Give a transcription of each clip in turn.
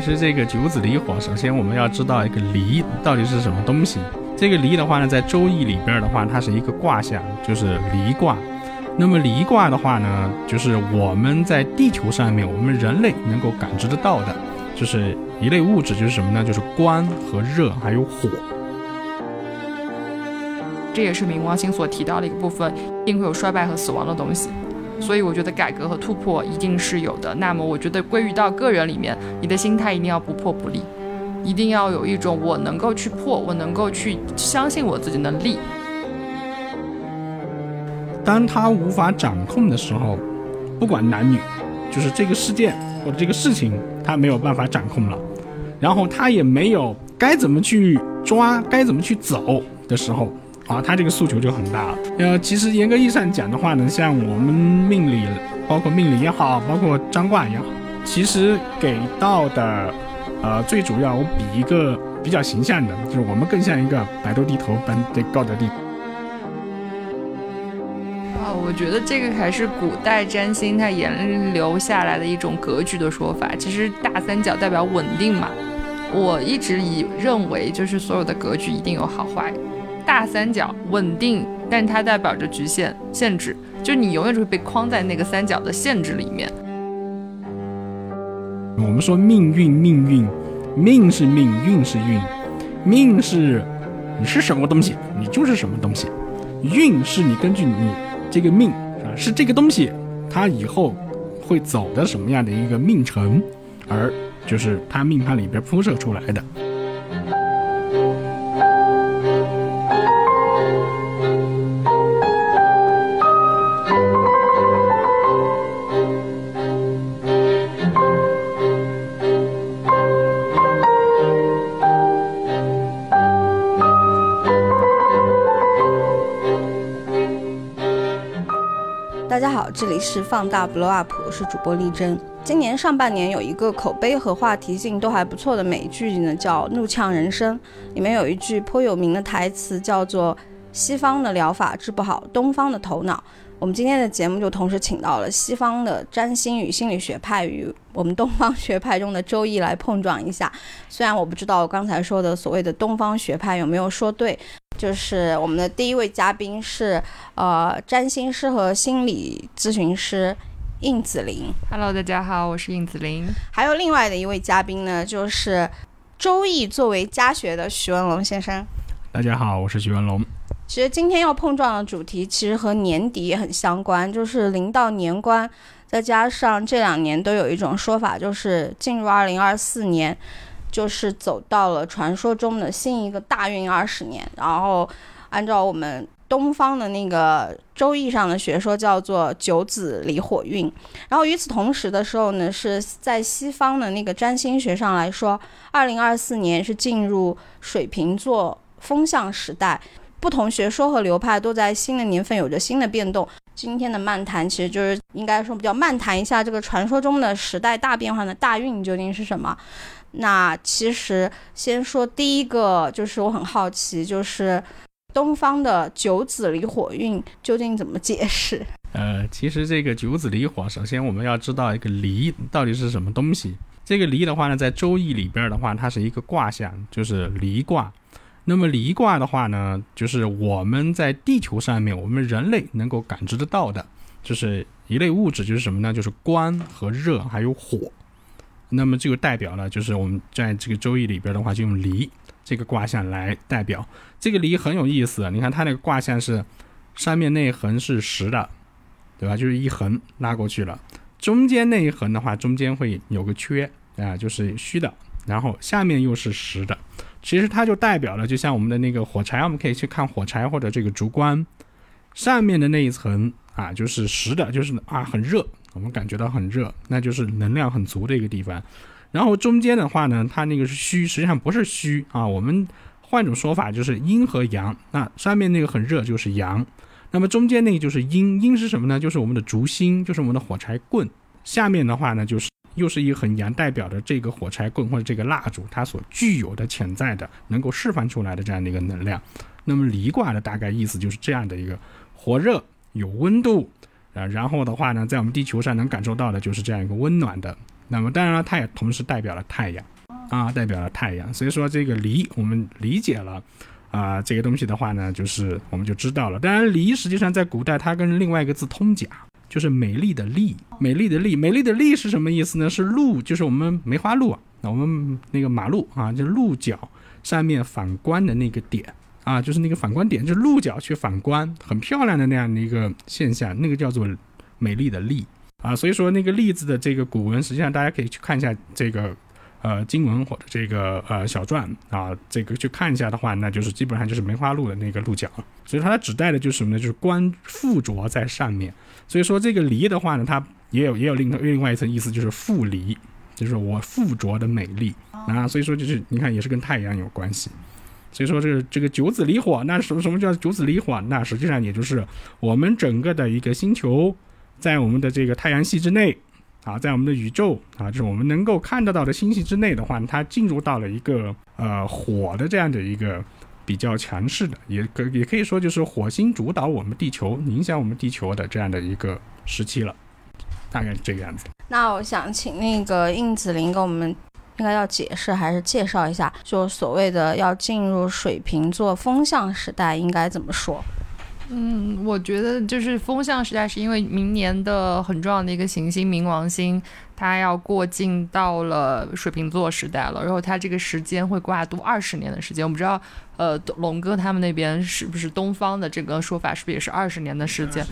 其实这个九子离火，首先我们要知道一个离到底是什么东西。这个离的话呢，在周易里边的话，它是一个卦象，就是离卦。那么离卦的话呢，就是我们在地球上面，我们人类能够感知得到的，就是一类物质，就是什么呢？就是光和热还有火。这也是冥王星所提到的一个部分，一定会有衰败和死亡的东西。所以我觉得改革和突破一定是有的。那么我觉得归于到个人里面，你的心态一定要不破不立，一定要有一种我能够去破，我能够去相信我自己能立。当他无法掌控的时候，不管男女，就是这个事件或者这个事情，他没有办法掌控了，然后他也没有该怎么去抓，该怎么去走的时候。啊，他这个诉求就很大了。呃，其实严格意义上讲的话呢，像我们命理，包括命理也好，包括占卦也好，其实给到的，呃，最主要我比一个比较形象的，就是我们更像一个百度地图般的高德地。啊，我觉得这个还是古代占星它沿留下来的一种格局的说法。其实大三角代表稳定嘛，我一直以认为就是所有的格局一定有好坏。大三角稳定，但它代表着局限、限制，就你永远就会被框在那个三角的限制里面。我们说命运，命运，命是命，运是运，命是你是什么东西，你就是什么东西；运是你根据你这个命啊，是这个东西，它以后会走的什么样的一个命程，而就是它命盘里边铺设出来的。这里是放大 blow up，我是主播丽珍。今年上半年有一个口碑和话题性都还不错的美剧呢，叫《怒呛人生》，里面有一句颇有名的台词，叫做“西方的疗法治不好东方的头脑”。我们今天的节目就同时请到了西方的占星与心理学派与我们东方学派中的周易来碰撞一下。虽然我不知道我刚才说的所谓的东方学派有没有说对。就是我们的第一位嘉宾是呃占星师和心理咨询师应子玲。Hello，大家好，我是应子玲。还有另外的一位嘉宾呢，就是周易作为家学的徐文龙先生。大家好，我是徐文龙。其实今天要碰撞的主题其实和年底也很相关，就是临到年关，再加上这两年都有一种说法，就是进入二零二四年。就是走到了传说中的新一个大运二十年，然后按照我们东方的那个周易上的学说叫做九子离火运，然后与此同时的时候呢，是在西方的那个占星学上来说，二零二四年是进入水瓶座风向时代，不同学说和流派都在新的年份有着新的变动。今天的漫谈其实就是应该说比较漫谈一下这个传说中的时代大变化的大运究竟是什么。那其实先说第一个，就是我很好奇，就是东方的九子离火运究竟怎么解释？呃，其实这个九子离火，首先我们要知道一个离到底是什么东西。这个离的话呢，在周易里边的话，它是一个卦象，就是离卦。那么离卦的话呢，就是我们在地球上面，我们人类能够感知得到的，就是一类物质，就是什么呢？就是光和热还有火。那么这个代表呢，就是我们在这个周易里边的话，就用离这个卦象来代表。这个离很有意思，你看它那个卦象是上面那一横是实的，对吧？就是一横拉过去了。中间那一横的话，中间会有个缺啊，就是虚的。然后下面又是实的，其实它就代表了，就像我们的那个火柴，我们可以去看火柴或者这个烛光，上面的那一层啊，就是实的，就是啊很热。我们感觉到很热，那就是能量很足的一个地方。然后中间的话呢，它那个是虚，实际上不是虚啊。我们换种说法，就是阴和阳。那上面那个很热就是阳，那么中间那个就是阴。阴是什么呢？就是我们的烛芯，就是我们的火柴棍。下面的话呢，就是又是一个很阳，代表的这个火柴棍或者这个蜡烛它所具有的潜在的能够释放出来的这样的一个能量。那么离卦的大概意思就是这样的一个火热有温度。啊，然后的话呢，在我们地球上能感受到的就是这样一个温暖的那么当然了，它也同时代表了太阳啊，代表了太阳。所以说这个离我们理解了啊，这个东西的话呢，就是我们就知道了。当然，离实际上在古代它跟另外一个字通假，就是美丽的丽，美丽的丽，美丽的丽是什么意思呢？是路，就是我们梅花鹿啊，那我们那个马路啊，就鹿角上面反光的那个点啊，就是那个反光点，就是鹿角去反光，很漂亮的那样的一个现象，那个叫做美丽的丽啊。所以说那个丽字的这个古文，实际上大家可以去看一下这个。呃，经文或者这个呃小篆啊，这个去看一下的话，那就是基本上就是梅花鹿的那个鹿角，所以它指代的就是什么呢？就是光附着在上面。所以说这个离的话呢，它也有也有另另外一层意思，就是附离，就是我附着的美丽啊。所以说就是你看也是跟太阳有关系。所以说这个这个九子离火，那什么什么叫九子离火？那实际上也就是我们整个的一个星球在我们的这个太阳系之内。啊，在我们的宇宙啊，就是我们能够看得到的星系之内的话，它进入到了一个呃火的这样的一个比较强势的，也可也可以说就是火星主导我们地球，影响我们地球的这样的一个时期了，大概是这个样子。那我想请那个应子林给我们应该要解释还是介绍一下，就所谓的要进入水瓶座风向时代应该怎么说？嗯，我觉得就是风向时代，是因为明年的很重要的一个行星冥王星，它要过境到了水瓶座时代了，然后它这个时间会跨度二十年的时间。我不知道，呃，龙哥他们那边是不是东方的这个说法，是不是也是二十年的时间？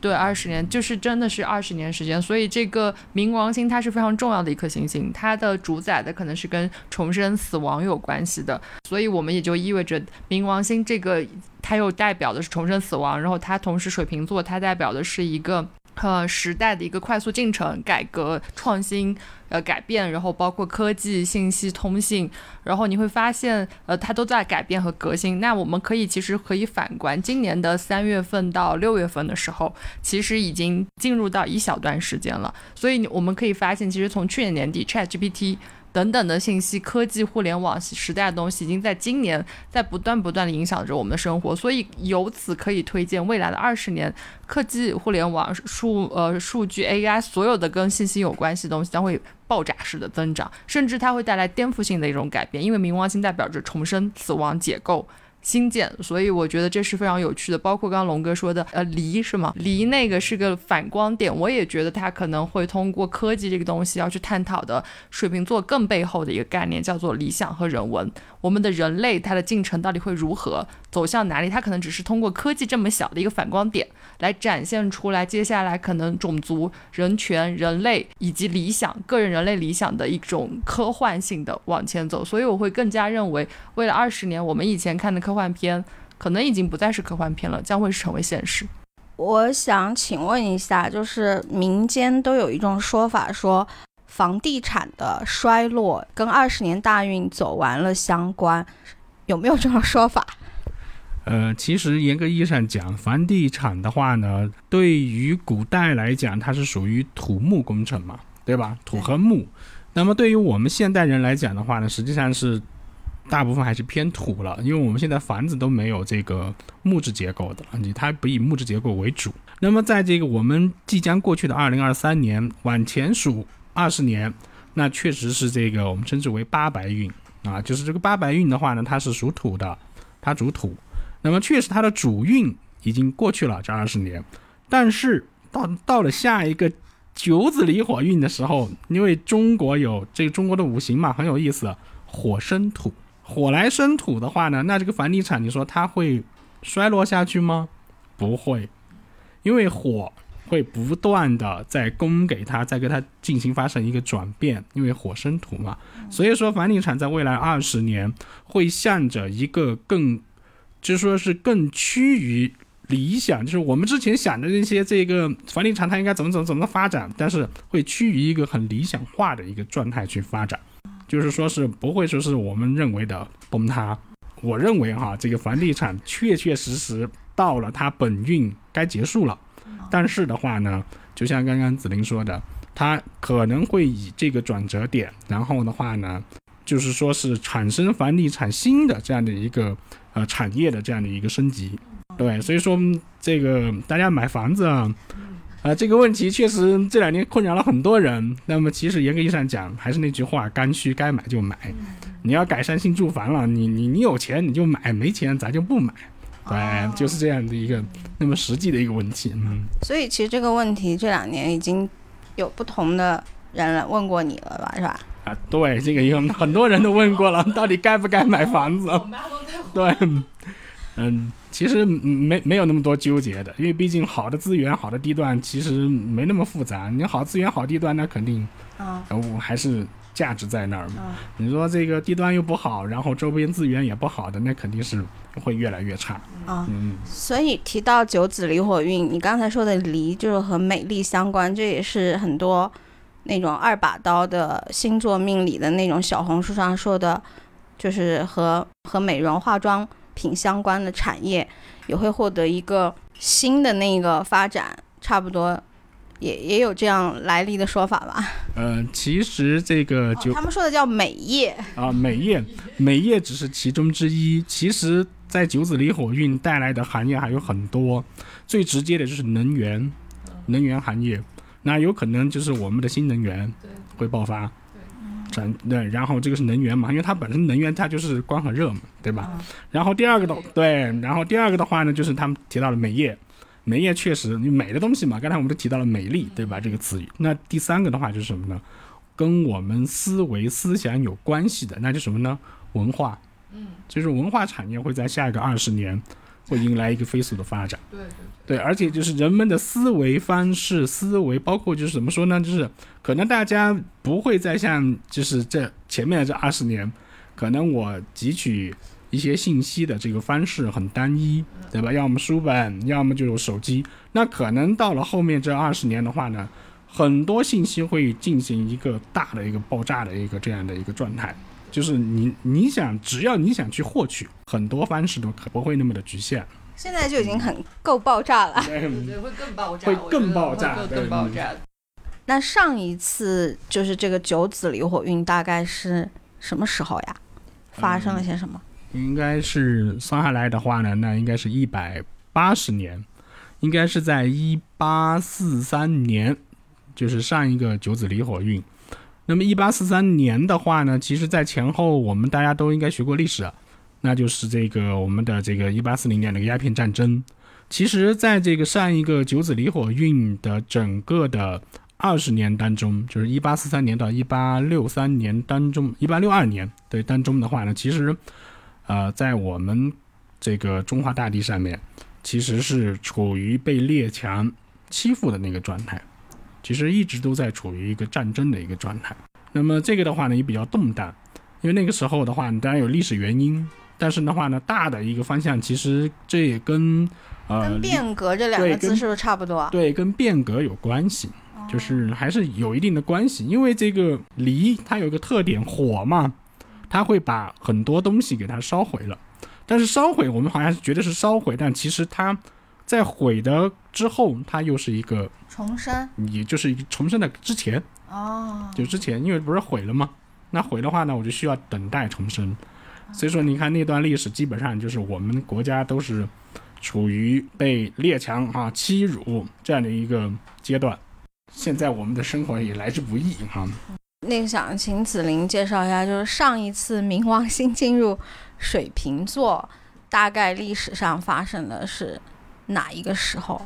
对，二十年就是真的是二十年时间，所以这个冥王星它是非常重要的一颗行星，它的主宰的可能是跟重生、死亡有关系的，所以我们也就意味着冥王星这个它又代表的是重生、死亡，然后它同时水瓶座它代表的是一个。呃，时代的一个快速进程、改革、创新、呃改变，然后包括科技、信息通信，然后你会发现，呃，它都在改变和革新。那我们可以其实可以反观，今年的三月份到六月份的时候，其实已经进入到一小段时间了。所以我们可以发现，其实从去年年底 ChatGPT。等等的信息科技互联网时代的东西，已经在今年在不断不断的影响着我们的生活，所以由此可以推荐未来的二十年，科技互联网数呃数据 AI 所有的跟信息有关系的东西将会爆炸式的增长，甚至它会带来颠覆性的一种改变，因为冥王星代表着重生、死亡、解构。新建，所以我觉得这是非常有趣的。包括刚刚龙哥说的，呃，离是吗？离那个是个反光点，我也觉得它可能会通过科技这个东西要去探讨的水瓶座更背后的一个概念，叫做理想和人文。我们的人类它的进程到底会如何走向哪里？它可能只是通过科技这么小的一个反光点来展现出来，接下来可能种族、人权、人类以及理想、个人人类理想的一种科幻性的往前走。所以我会更加认为，未来二十年我们以前看的科幻片，可能已经不再是科幻片了，将会成为现实。我想请问一下，就是民间都有一种说法说。房地产的衰落跟二十年大运走完了相关，有没有这种说法？呃，其实严格意义上讲，房地产的话呢，对于古代来讲，它是属于土木工程嘛，对吧？土和木。那么对于我们现代人来讲的话呢，实际上是大部分还是偏土了，因为我们现在房子都没有这个木质结构的，你它不以木质结构为主。那么在这个我们即将过去的二零二三年往前数。二十年，那确实是这个我们称之为八白运啊，就是这个八白运的话呢，它是属土的，它主土。那么确实它的主运已经过去了这二十年，但是到到了下一个九子离火运的时候，因为中国有这个中国的五行嘛，很有意思，火生土，火来生土的话呢，那这个房地产你说它会衰落下去吗？不会，因为火。会不断的在供给它，再给它进行发生一个转变，因为火生土嘛，所以说房地产在未来二十年会向着一个更，就说是更趋于理想，就是我们之前想的那些这个房地产它应该怎么怎么怎么发展，但是会趋于一个很理想化的一个状态去发展，就是说是不会说是我们认为的崩塌。我认为哈，这个房地产确确实实到了它本运该结束了。但是的话呢，就像刚刚子林说的，它可能会以这个转折点，然后的话呢，就是说是产生房地产新的这样的一个呃产业的这样的一个升级，对，所以说这个大家买房子啊，啊，这个问题确实这两年困扰了很多人。那么其实严格意义上讲，还是那句话，刚需该买就买。你要改善性住房了，你你你有钱你就买，没钱咱就不买。对，就是这样的一个那么实际的一个问题。嗯，所以其实这个问题这两年已经有不同的人问过你了吧，是吧？啊，对，这个有很多人都问过了，到底该不该买房子？对，嗯。其实没没有那么多纠结的，因为毕竟好的资源、好的地段其实没那么复杂。你好资源、好地段，那肯定啊，我还是价值在那儿嘛。你说这个地段又不好，然后周边资源也不好的，那肯定是会越来越差啊。嗯，所以提到九紫离火运，你刚才说的离就是和美丽相关，这也是很多那种二把刀的星座命理的那种小红书上说的，就是和和美容化妆。品相关的产业也会获得一个新的那个发展，差不多也也有这样来历的说法吧。呃，其实这个就他们说的叫美业啊，美业，美业只是其中之一。其实，在九子离火运带来的行业还有很多，最直接的就是能源，能源行业，那有可能就是我们的新能源会爆发。产对，然后这个是能源嘛，因为它本身能源它就是光和热嘛，对吧？然后第二个的对，然后第二个的话呢，就是他们提到了美业，美业确实你美的东西嘛，刚才我们都提到了美丽，对吧？这个词语。那第三个的话就是什么呢？跟我们思维思想有关系的，那就什么呢？文化，嗯，就是文化产业会在下一个二十年。会迎来一个飞速的发展，对对对，而且就是人们的思维方式、思维，包括就是怎么说呢？就是可能大家不会再像就是这前面的这二十年，可能我汲取一些信息的这个方式很单一，对吧？要么书本，要么就是手机。那可能到了后面这二十年的话呢，很多信息会进行一个大的一个爆炸的一个这样的一个状态。就是你，你想，只要你想去获取，很多方式都可不会那么的局限。现在就已经很够爆炸了，对，会更爆炸，会更爆炸，更爆炸。那上一次就是这个九子离火运大概是什么时候呀？发生了些什么？应该是算下来的话呢，那应该是一百八十年，应该是在一八四三年，就是上一个九子离火运。那么一八四三年的话呢，其实，在前后我们大家都应该学过历史，那就是这个我们的这个一八四零年的鸦片战争。其实，在这个上一个九子离火运的整个的二十年当中，就是一八四三年到一八六三年当中，一八六二年对当中的话呢，其实，呃，在我们这个中华大地上面，其实是处于被列强欺负的那个状态。其实一直都在处于一个战争的一个状态，那么这个的话呢也比较动荡，因为那个时候的话，当然有历史原因，但是的话呢，大的一个方向其实这也跟呃跟变革这两个字是不是差不多？对，跟变革有关系，就是还是有一定的关系，因为这个离它有一个特点，火嘛，它会把很多东西给它烧毁了，但是烧毁我们好像是觉得是烧毁，但其实它。在毁的之后，它又是一个重生，也就是重生的之前哦，就之前，因为不是毁了吗？那毁的话呢，我就需要等待重生。所以说，你看那段历史，基本上就是我们国家都是处于被列强啊欺辱这样的一个阶段。现在我们的生活也来之不易哈。那个想请子林介绍一下，就是上一次冥王星进入水瓶座，大概历史上发生的是。哪一个时候？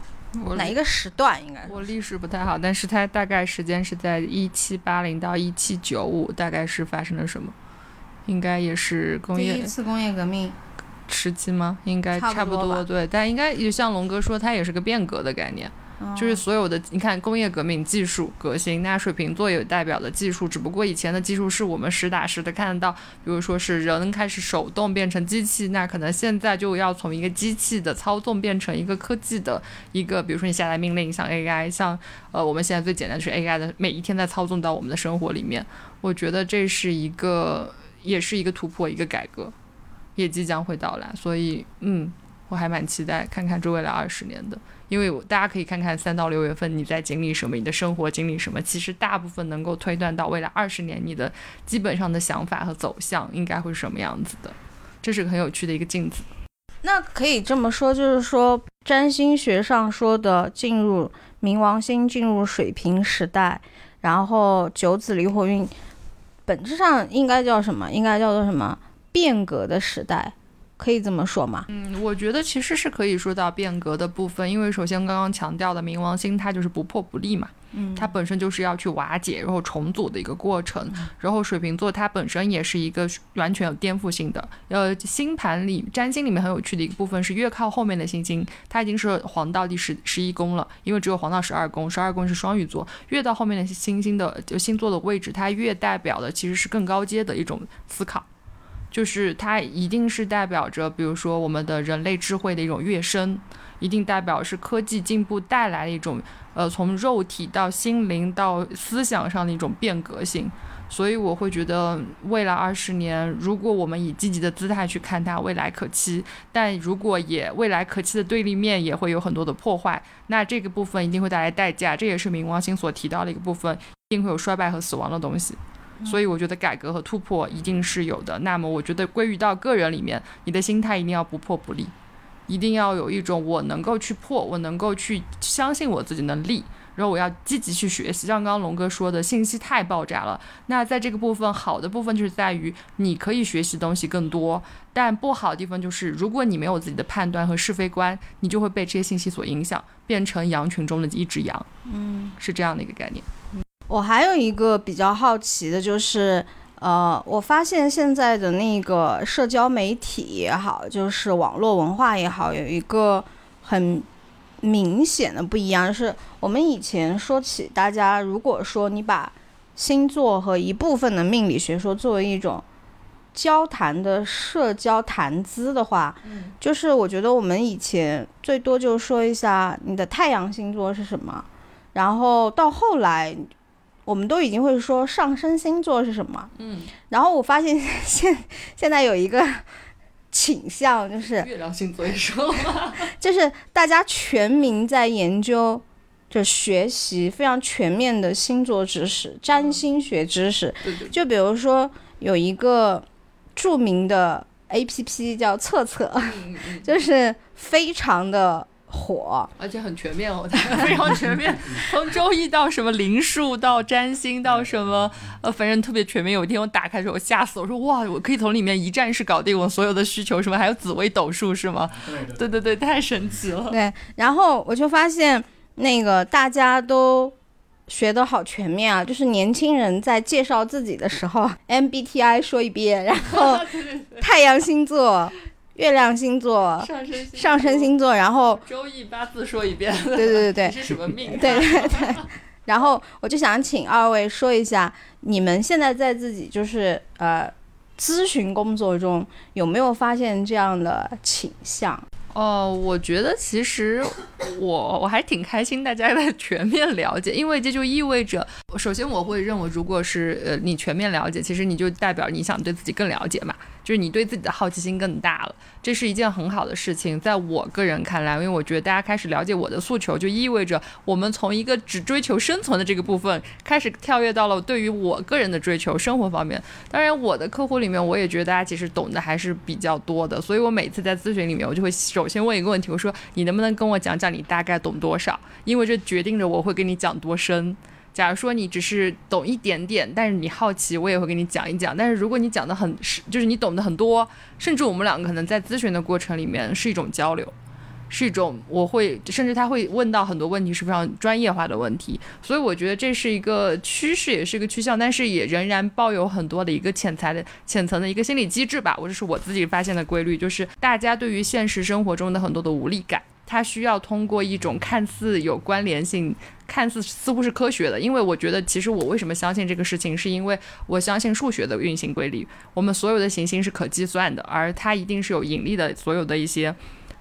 哪一个时段？应该我历史不太好，但是它大概时间是在一七八零到一七九五，大概是发生了什么？应该也是工业第一次工业革命时期吗？应该差不多对，但应该也像龙哥说，它也是个变革的概念。就是所有的，你看工业革命技术革新，那水瓶座有代表的技术，只不过以前的技术是我们实打实的看得到，比如说是人开始手动变成机器，那可能现在就要从一个机器的操纵变成一个科技的一个，比如说你下达命令，像 AI，像呃我们现在最简单的是 AI 的每一天在操纵到我们的生活里面，我觉得这是一个也是一个突破，一个改革，也即将会到来，所以嗯，我还蛮期待看看这未来二十年的。因为大家可以看看三到六月份你在经历什么，你的生活经历什么，其实大部分能够推断到未来二十年你的基本上的想法和走向应该会是什么样子的，这是个很有趣的一个镜子。那可以这么说，就是说占星学上说的进入冥王星进入水瓶时代，然后九子离火运，本质上应该叫什么？应该叫做什么？变革的时代。可以这么说吗？嗯，我觉得其实是可以说到变革的部分，因为首先刚刚强调的冥王星，它就是不破不立嘛，嗯，它本身就是要去瓦解然后重组的一个过程。然后水瓶座它本身也是一个完全有颠覆性的。呃，星盘里占星里面很有趣的一个部分是，越靠后面的星星，它已经是黄道第十十一宫了，因为只有黄道十二宫，十二宫是双鱼座，越到后面的星星的就星座的位置，它越代表的其实是更高阶的一种思考。就是它一定是代表着，比如说我们的人类智慧的一种跃升，一定代表是科技进步带来的一种，呃，从肉体到心灵到思想上的一种变革性。所以我会觉得，未来二十年，如果我们以积极的姿态去看它，未来可期；但如果也未来可期的对立面也会有很多的破坏，那这个部分一定会带来代价。这也是冥王星所提到的一个部分，一定会有衰败和死亡的东西。所以我觉得改革和突破一定是有的。那么我觉得归于到个人里面，你的心态一定要不破不立，一定要有一种我能够去破，我能够去相信我自己能立，然后我要积极去学习。像刚刚龙哥说的，信息太爆炸了。那在这个部分，好的部分就是在于你可以学习东西更多，但不好的地方就是如果你没有自己的判断和是非观，你就会被这些信息所影响，变成羊群中的一只羊。嗯，是这样的一个概念。我还有一个比较好奇的，就是，呃，我发现现在的那个社交媒体也好，就是网络文化也好，有一个很明显的不一样，就是我们以前说起大家，如果说你把星座和一部分的命理学说作为一种交谈的社交谈资的话，就是我觉得我们以前最多就说一下你的太阳星座是什么，然后到后来。我们都已经会说上升星座是什么，嗯，然后我发现 现现在有一个倾向，就是月亮星座也说吗？就是大家全民在研究，就学习非常全面的星座知识、占星学知识。对对。就比如说有一个著名的 A P P 叫测测，就是非常的。火，而且很全面哦，非常全面，从周易到什么灵数，到占星，到什么，呃，反正特别全面。有一天我打开的时候，吓死我说哇，我可以从里面一站式搞定我所有的需求，什么还有紫微斗数是吗？对对对，太神奇了。对，然后我就发现那个大家都学的好全面啊，就是年轻人在介绍自己的时候，MBTI 说一遍，然后 太阳星座。月亮星座、上升上升星座，然后周易八字说一遍。对对对对，是什么命？对对对。然后我就想请二位说一下，你们现在在自己就是呃咨询工作中有没有发现这样的倾向？哦，我觉得其实我我还挺开心，大家的全面了解，因为这就意味着，首先我会认为，如果是呃你全面了解，其实你就代表你想对自己更了解嘛。就是你对自己的好奇心更大了，这是一件很好的事情。在我个人看来，因为我觉得大家开始了解我的诉求，就意味着我们从一个只追求生存的这个部分，开始跳跃到了对于我个人的追求生活方面。当然，我的客户里面，我也觉得大家其实懂得还是比较多的。所以我每次在咨询里面，我就会首先问一个问题，我说你能不能跟我讲讲你大概懂多少？因为这决定着我会跟你讲多深。假如说你只是懂一点点，但是你好奇，我也会给你讲一讲。但是如果你讲的很是，就是你懂得很多，甚至我们两个可能在咨询的过程里面是一种交流，是一种我会，甚至他会问到很多问题是非常专业化的问题。所以我觉得这是一个趋势，也是一个趋向，但是也仍然抱有很多的一个潜在的、浅层的一个心理机制吧。我这是我自己发现的规律，就是大家对于现实生活中的很多的无力感。它需要通过一种看似有关联性、看似似乎是科学的，因为我觉得其实我为什么相信这个事情，是因为我相信数学的运行规律。我们所有的行星是可计算的，而它一定是有引力的，所有的一些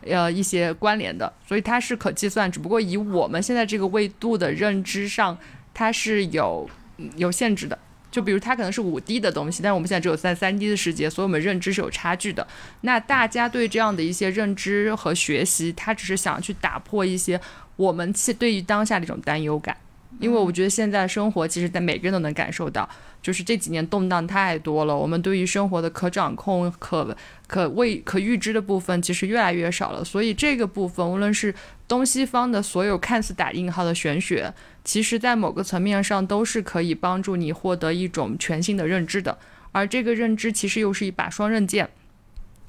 呃一些关联的，所以它是可计算。只不过以我们现在这个维度的认知上，它是有有限制的。就比如它可能是五 D 的东西，但是我们现在只有在三 D 的世界，所以我们认知是有差距的。那大家对这样的一些认知和学习，他只是想去打破一些我们对于当下的一种担忧感。因为我觉得现在生活其实，在每个人都能感受到，就是这几年动荡太多了，我们对于生活的可掌控、可可未可预知的部分其实越来越少了。所以这个部分，无论是东西方的所有看似打印号的玄学，其实在某个层面上都是可以帮助你获得一种全新的认知的。而这个认知其实又是一把双刃剑，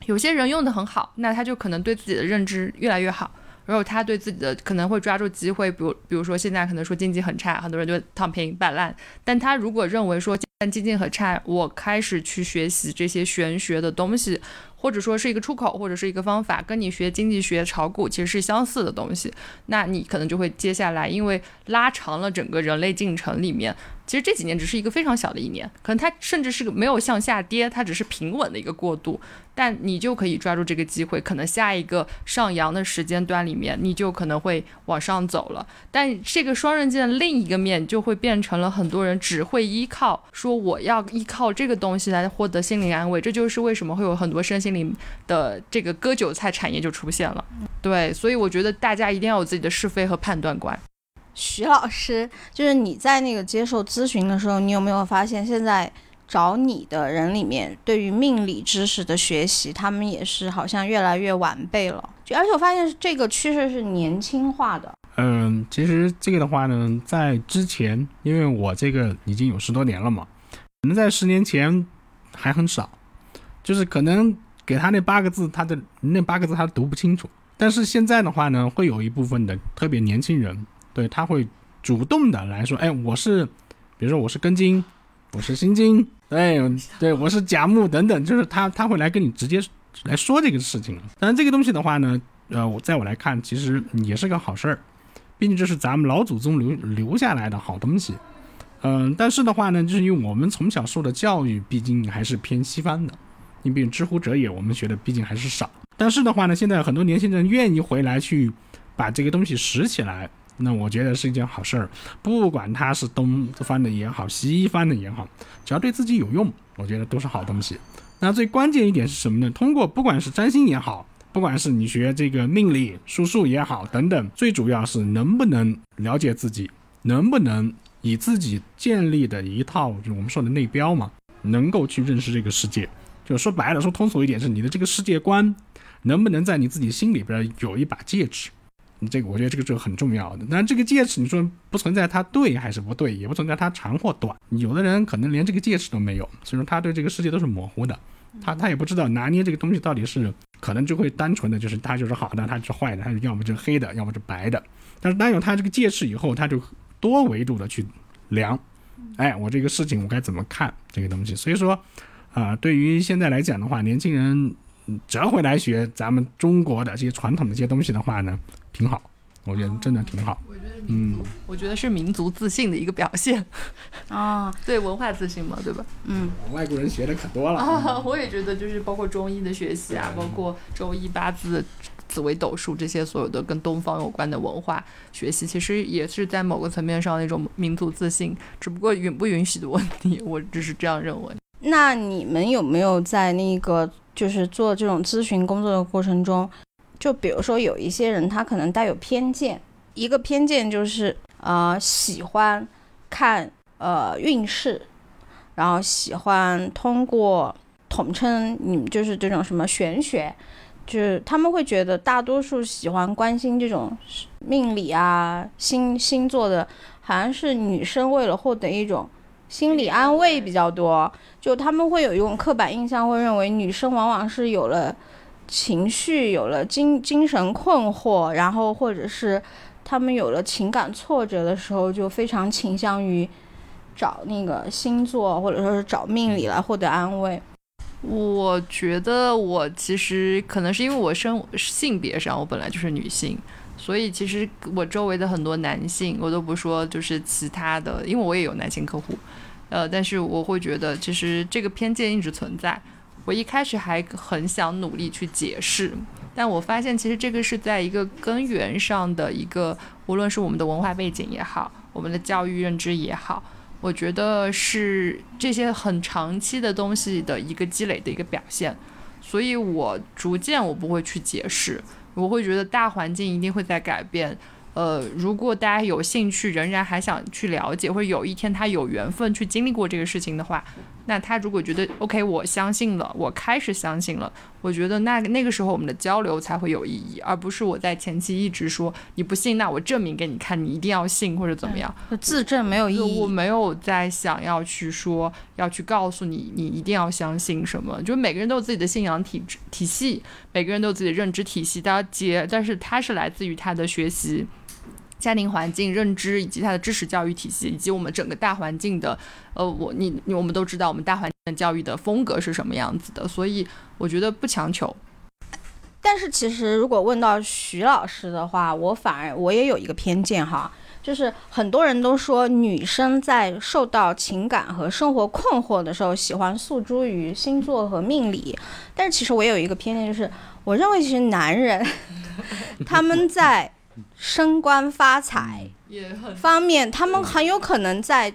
有些人用的很好，那他就可能对自己的认知越来越好。然后他对自己的可能会抓住机会，比如比如说现在可能说经济很差，很多人就躺平摆烂。但他如果认为说经济很差，我开始去学习这些玄学的东西，或者说是一个出口，或者是一个方法，跟你学经济学、炒股其实是相似的东西，那你可能就会接下来，因为拉长了整个人类进程里面。其实这几年只是一个非常小的一年，可能它甚至是个没有向下跌，它只是平稳的一个过渡。但你就可以抓住这个机会，可能下一个上扬的时间段里面，你就可能会往上走了。但这个双刃剑的另一个面就会变成了很多人只会依靠说我要依靠这个东西来获得心灵安慰，这就是为什么会有很多身心灵的这个割韭菜产业就出现了。对，所以我觉得大家一定要有自己的是非和判断观。徐老师，就是你在那个接受咨询的时候，你有没有发现，现在找你的人里面，对于命理知识的学习，他们也是好像越来越完备了。就而且我发现这个趋势是年轻化的。嗯，其实这个的话呢，在之前，因为我这个已经有十多年了嘛，可能在十年前还很少，就是可能给他那八个字，他的那八个字他读不清楚。但是现在的话呢，会有一部分的特别年轻人。对他会主动的来说，哎，我是，比如说我是根金，我是心金，对对，我是甲木等等，就是他他会来跟你直接来说这个事情了。当然这个东西的话呢，呃，我在我来看，其实也是个好事儿，毕竟这是咱们老祖宗留留下来的好东西。嗯，但是的话呢，就是因为我们从小受的教育，毕竟还是偏西方的，你比如知乎者也，我们学的毕竟还是少。但是的话呢，现在很多年轻人愿意回来去把这个东西拾起来。那我觉得是一件好事儿，不管它是东方的也好，西方的也好，只要对自己有用，我觉得都是好东西。那最关键一点是什么呢？通过不管是占星也好，不管是你学这个命理、术数也好等等，最主要是能不能了解自己，能不能以自己建立的一套，就我们说的内标嘛，能够去认识这个世界。就说白了，说通俗一点，是你的这个世界观能不能在你自己心里边有一把戒尺。这个我觉得这个是很重要的。那这个戒尺，你说不存在它对还是不对，也不存在它长或短。有的人可能连这个戒尺都没有，所以说他对这个世界都是模糊的。他他也不知道拿捏这个东西到底是可能就会单纯的就是它就是好的，它是坏的，它是要么就是黑的，要么是白的。但是当有他这个戒尺以后，他就多维度的去量，哎，我这个事情我该怎么看这个东西？所以说啊，对于现在来讲的话，年轻人折回来学咱们中国的这些传统的这些东西的话呢？挺好，我觉得真的挺好。我觉得嗯，我觉得是民族自信的一个表现啊，对文化自信嘛，对吧？嗯，外国人学的可多了啊。我也觉得，就是包括中医的学习啊，包括周易八字、紫微斗数这些所有的跟东方有关的文化学习，其实也是在某个层面上的一种民族自信，只不过允不允许的问题。我只是这样认为。那你们有没有在那个就是做这种咨询工作的过程中？就比如说，有一些人他可能带有偏见，一个偏见就是呃喜欢看呃运势，然后喜欢通过统称你们就是这种什么玄学，就是他们会觉得大多数喜欢关心这种命理啊星星座的，好像是女生为了获得一种心理安慰比较多，就他们会有一种刻板印象，会认为女生往往是有了。情绪有了精精神困惑，然后或者是他们有了情感挫折的时候，就非常倾向于找那个星座或者说是找命理来获得安慰。我觉得我其实可能是因为我生性别上我本来就是女性，所以其实我周围的很多男性，我都不说就是其他的，因为我也有男性客户，呃，但是我会觉得其实这个偏见一直存在。我一开始还很想努力去解释，但我发现其实这个是在一个根源上的一个，无论是我们的文化背景也好，我们的教育认知也好，我觉得是这些很长期的东西的一个积累的一个表现。所以我逐渐我不会去解释，我会觉得大环境一定会在改变。呃，如果大家有兴趣，仍然还想去了解，或者有一天他有缘分去经历过这个事情的话，那他如果觉得 OK，我相信了，我开始相信了，我觉得那那个时候我们的交流才会有意义，而不是我在前期一直说你不信，那我证明给你看，你一定要信或者怎么样。自证没有意义。我没有在想要去说，要去告诉你，你一定要相信什么。就是每个人都有自己的信仰体制体系，每个人都有自己的认知体系，大家接，但是它是来自于他的学习。家庭环境、认知以及他的知识教育体系，以及我们整个大环境的，呃，我你你我们都知道，我们大环境教育的风格是什么样子的，所以我觉得不强求。但是其实如果问到徐老师的话，我反而我也有一个偏见哈，就是很多人都说女生在受到情感和生活困惑的时候，喜欢诉诸于星座和命理，但是其实我有一个偏见，就是我认为其实男人 他们在。升官发财方面，他们很有可能在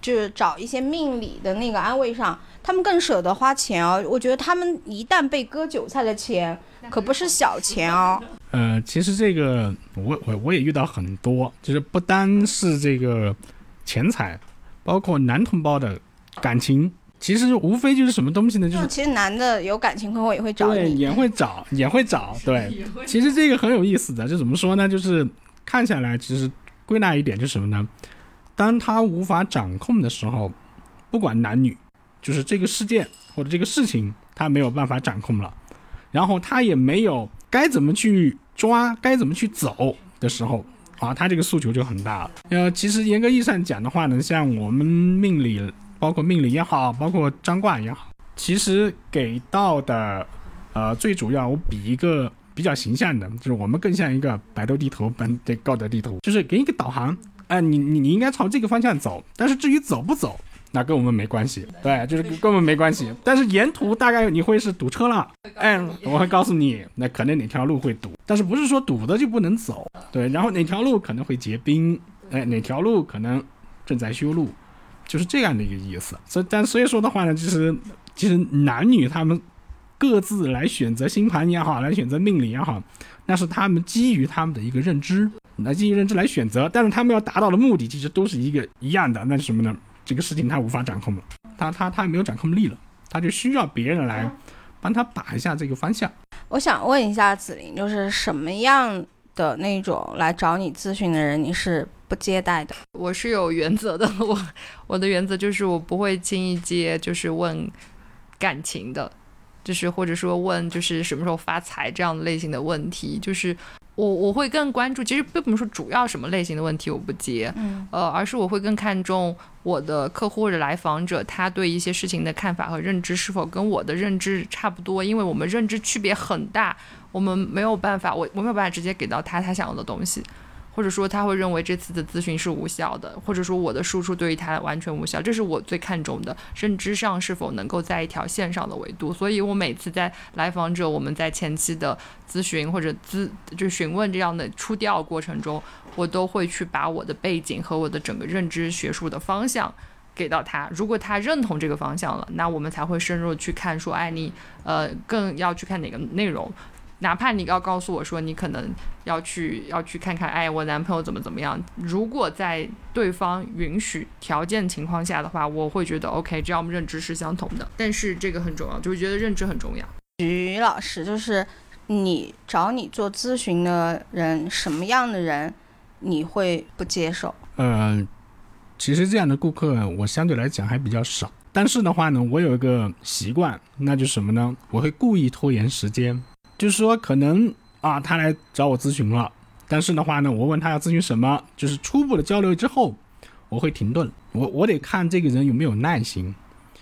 就是找一些命理的那个安慰上，他们更舍得花钱哦。我觉得他们一旦被割韭菜的钱，可不是小钱哦。呃，其实这个我我我也遇到很多，就是不单是这个钱财，包括男同胞的感情。其实无非就是什么东西呢？就是其实男的有感情困惑也会找你，也会找，也会找。对，其实这个很有意思的，就怎么说呢？就是看下来，其实归纳一点就是什么呢？当他无法掌控的时候，不管男女，就是这个事件或者这个事情，他没有办法掌控了，然后他也没有该怎么去抓，该怎么去走的时候，啊，他这个诉求就很大了。呃，其实严格意义上讲的话呢，像我们命里。包括命理也好，包括占卦也好，其实给到的，呃，最主要我比一个比较形象的，就是我们更像一个百度地图本的高德地图，就是给一个导航，哎，你你你应该朝这个方向走，但是至于走不走，那跟我们没关系，对，就是跟我们没关系。但是沿途大概你会是堵车了，哎，我会告诉你，那可能哪条路会堵，但是不是说堵的就不能走，对，然后哪条路可能会结冰，哎，哪条路可能正在修路。就是这样的一个意思，所以但所以说的话呢，其实其实男女他们各自来选择星盘也好，来选择命理也好，那是他们基于他们的一个认知，来基于认知来选择，但是他们要达到的目的其实都是一个一样的，那是什么呢？这个事情他无法掌控了，他他他没有掌控力了，他就需要别人来帮他把一下这个方向。我想问一下子林，就是什么样的那种来找你咨询的人，你是？不接待的，我是有原则的。我我的原则就是我不会轻易接，就是问感情的，就是或者说问就是什么时候发财这样类型的问题。就是我我会更关注，其实并不是说主要什么类型的问题我不接，嗯，呃，而是我会更看重我的客户或者来访者他对一些事情的看法和认知是否跟我的认知差不多，因为我们认知区别很大，我们没有办法，我我没有办法直接给到他他想要的东西。或者说他会认为这次的咨询是无效的，或者说我的输出对于他完全无效，这是我最看重的认知上是否能够在一条线上的维度。所以我每次在来访者我们在前期的咨询或者咨就询问这样的出调过程中，我都会去把我的背景和我的整个认知学术的方向给到他。如果他认同这个方向了，那我们才会深入去看说，哎，你呃更要去看哪个内容。哪怕你要告诉我说你可能要去要去看看，哎，我男朋友怎么怎么样？如果在对方允许条件情况下的话，我会觉得 OK，只要我们认知是相同的。但是这个很重要，就是觉得认知很重要。徐老师，就是你找你做咨询的人，什么样的人你会不接受？呃，其实这样的顾客我相对来讲还比较少。但是的话呢，我有一个习惯，那就是什么呢？我会故意拖延时间。就是说，可能啊，他来找我咨询了，但是的话呢，我问他要咨询什么，就是初步的交流之后，我会停顿，我我得看这个人有没有耐心，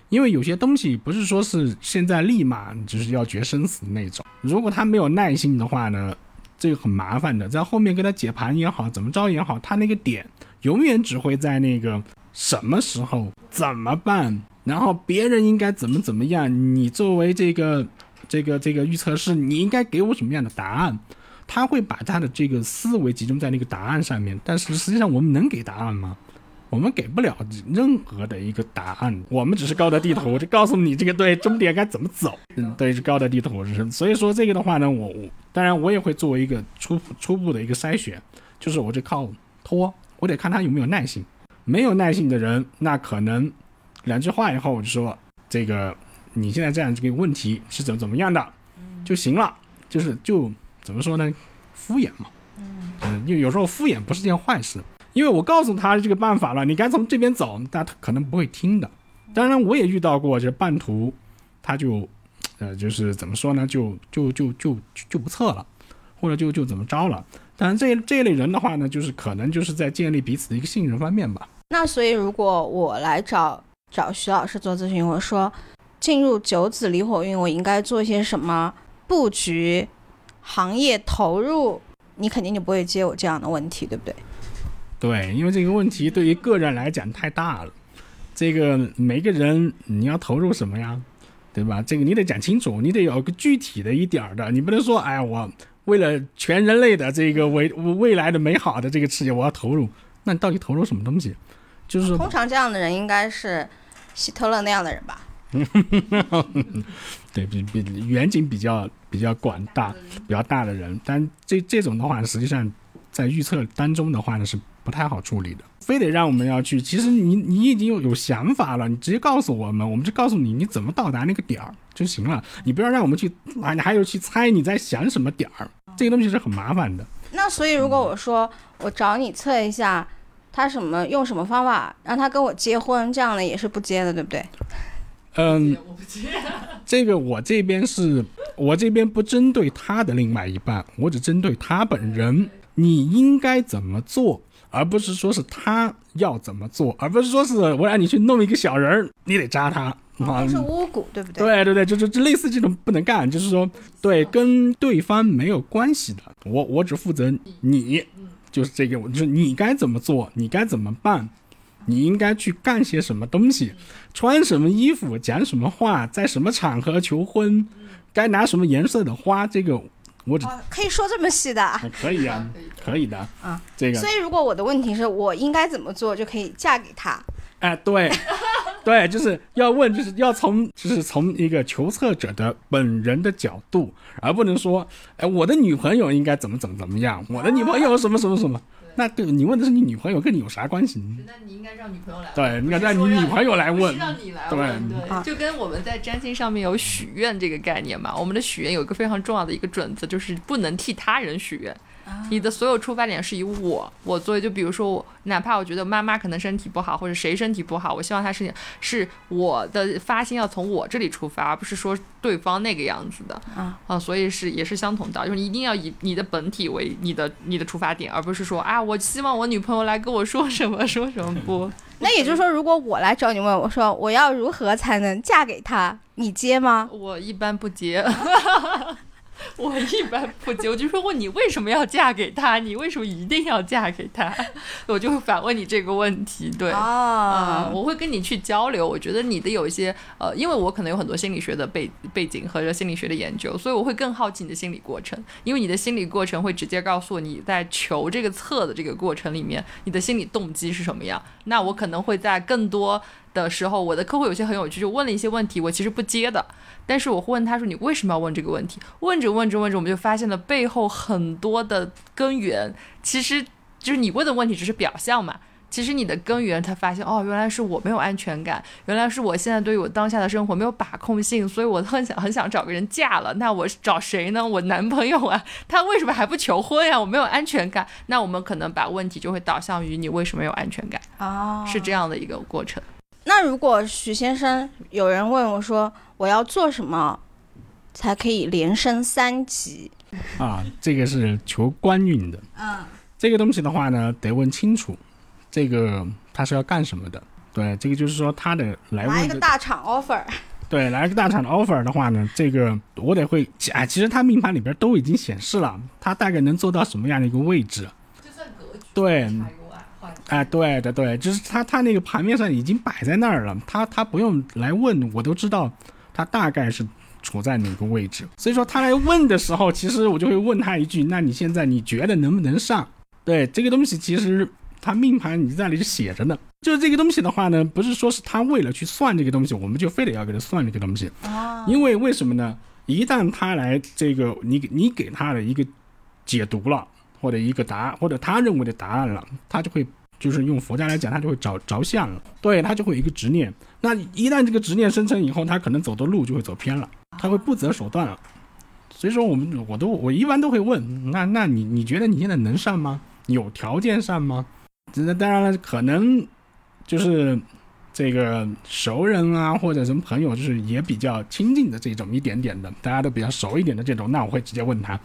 因为有些东西不是说是现在立马就是要决生死那种，如果他没有耐心的话呢，这个很麻烦的，在后面给他解盘也好，怎么着也好，他那个点永远只会在那个什么时候怎么办，然后别人应该怎么怎么样，你作为这个。这个这个预测是你应该给我什么样的答案？他会把他的这个思维集中在那个答案上面，但是实际上我们能给答案吗？我们给不了任何的一个答案，我们只是高德地图，我就告诉你这个对终点该怎么走。嗯，对，是高德地图是。所以说这个的话呢，我我当然我也会作为一个初初步的一个筛选，就是我就靠拖，我得看他有没有耐心。没有耐心的人，那可能两句话以后我就说这个你现在这样这个问题是怎么怎么样的就行了，就是就怎么说呢，敷衍嘛。嗯，因为有时候敷衍不是件坏事，因为我告诉他这个办法了，你该从这边走，但他可能不会听的。当然，我也遇到过，就是半途他就，呃，就是怎么说呢，就就就就就不测了，或者就就怎么着了。当然这这一类人的话呢，就是可能就是在建立彼此的一个信任方面吧。那所以，如果我来找找徐老师做咨询，我说进入九紫离火运，我应该做些什么布局、行业投入？你肯定就不会接我这样的问题，对不对？对，因为这个问题对于个人来讲太大了。这个每个人你要投入什么呀？对吧？这个你得讲清楚，你得有个具体的一点儿的，你不能说，哎，我为了全人类的这个未未来的美好的这个事业，我要投入。那你到底投入什么东西？就是通常这样的人应该是希特勒那样的人吧？对比比远景比较比较广大、比较大的人，但这这种的话，实际上在预测当中的话呢是不太好处理的。非得让我们要去，其实你你已经有有想法了，你直接告诉我们，我们就告诉你你怎么到达那个点儿就行了。你不要让我们去啊，你还有去猜你在想什么点儿，这个东西是很麻烦的。那所以如果我说我找你测一下他什么用什么方法让他跟我结婚，这样的也是不接的，对不对？嗯，这个我这边是我这边不针对他的另外一半，我只针对他本人。你应该怎么做，而不是说是他要怎么做，而不是说是我让你去弄一个小人儿，你得扎他啊，是巫蛊，对不对？对对对，就是就类似这种不能干，就是说对跟对方没有关系的，我我只负责你，就是这个，就是你该怎么做，你该怎么办。你应该去干些什么东西，穿什么衣服，讲什么话，在什么场合求婚，该拿什么颜色的花，这个我只可以说这么细的，可以啊，可以的啊，这个。所以如果我的问题是我应该怎么做就可以嫁给他？哎，对，对，就是要问，就是要从，就是从一个求测者的本人的角度，而不能说，哎，我的女朋友应该怎么怎么怎么样，我的女朋友什么什么什么。那对你问的是你女朋友，跟你有啥关系？那你应该让女朋友来问。对，应该让你女朋友来问。让你来问。对，就跟我们在占星上面有许愿这个概念嘛。我们的许愿有一个非常重要的一个准则，就是不能替他人许愿。你的所有出发点是以我我作为，就比如说我，哪怕我觉得妈妈可能身体不好，或者谁身体不好，我希望他身体是我的发心要从我这里出发，而不是说对方那个样子的啊啊，所以是也是相同的，就是一定要以你的本体为你的你的出发点，而不是说啊，我希望我女朋友来跟我说什么说什么不。那也就是说，如果我来找你问我说我要如何才能嫁给他，你接吗？我一般不接。我一般不接，我就说问你为什么要嫁给他？你为什么一定要嫁给他？我就会反问你这个问题。对啊，我会跟你去交流。我觉得你的有一些呃，因为我可能有很多心理学的背背景和心理学的研究，所以我会更好奇你的心理过程。因为你的心理过程会直接告诉我你在求这个测的这个过程里面，你的心理动机是什么样。那我可能会在更多的时候，我的客户有些很有趣，就问了一些问题，我其实不接的。但是我会问他说：“你为什么要问这个问题？”问着问着问着，我们就发现了背后很多的根源，其实就是你问的问题只是表象嘛。其实你的根源，他发现哦，原来是我没有安全感，原来是我现在对于我当下的生活没有把控性，所以我很想很想找个人嫁了。那我找谁呢？我男朋友啊，他为什么还不求婚呀？我没有安全感。那我们可能把问题就会导向于你为什么有安全感啊？是这样的一个过程。那如果许先生有人问我说我要做什么才可以连升三级啊？这个是求官运的。嗯，这个东西的话呢，得问清楚，这个他是要干什么的？对，这个就是说他的来问一个大厂 offer。对，来个大厂的 offer 的话呢，这个我得会啊，其实他命盘里边都已经显示了，他大概能做到什么样的一个位置？就算格局。对。哎，对的，对，就是他，他那个盘面上已经摆在那儿了，他他不用来问，我都知道他大概是处在哪个位置。所以说他来问的时候，其实我就会问他一句：那你现在你觉得能不能上？对这个东西，其实他命盘你在那里写着呢。就是这个东西的话呢，不是说是他为了去算这个东西，我们就非得要给他算这个东西。啊因为为什么呢？一旦他来这个，你你给他的一个解读了。或者一个答案或者他认为的答案了，他就会就是用佛家来讲，他就会着着相了，对他就会有一个执念。那一旦这个执念生成以后，他可能走的路就会走偏了，他会不择手段了。所以说，我们我都我一般都会问，那那你你觉得你现在能上吗？有条件上吗？那当然了，可能就是这个熟人啊，或者什么朋友，就是也比较亲近的这种一点点的，大家都比较熟一点的这种，那我会直接问他，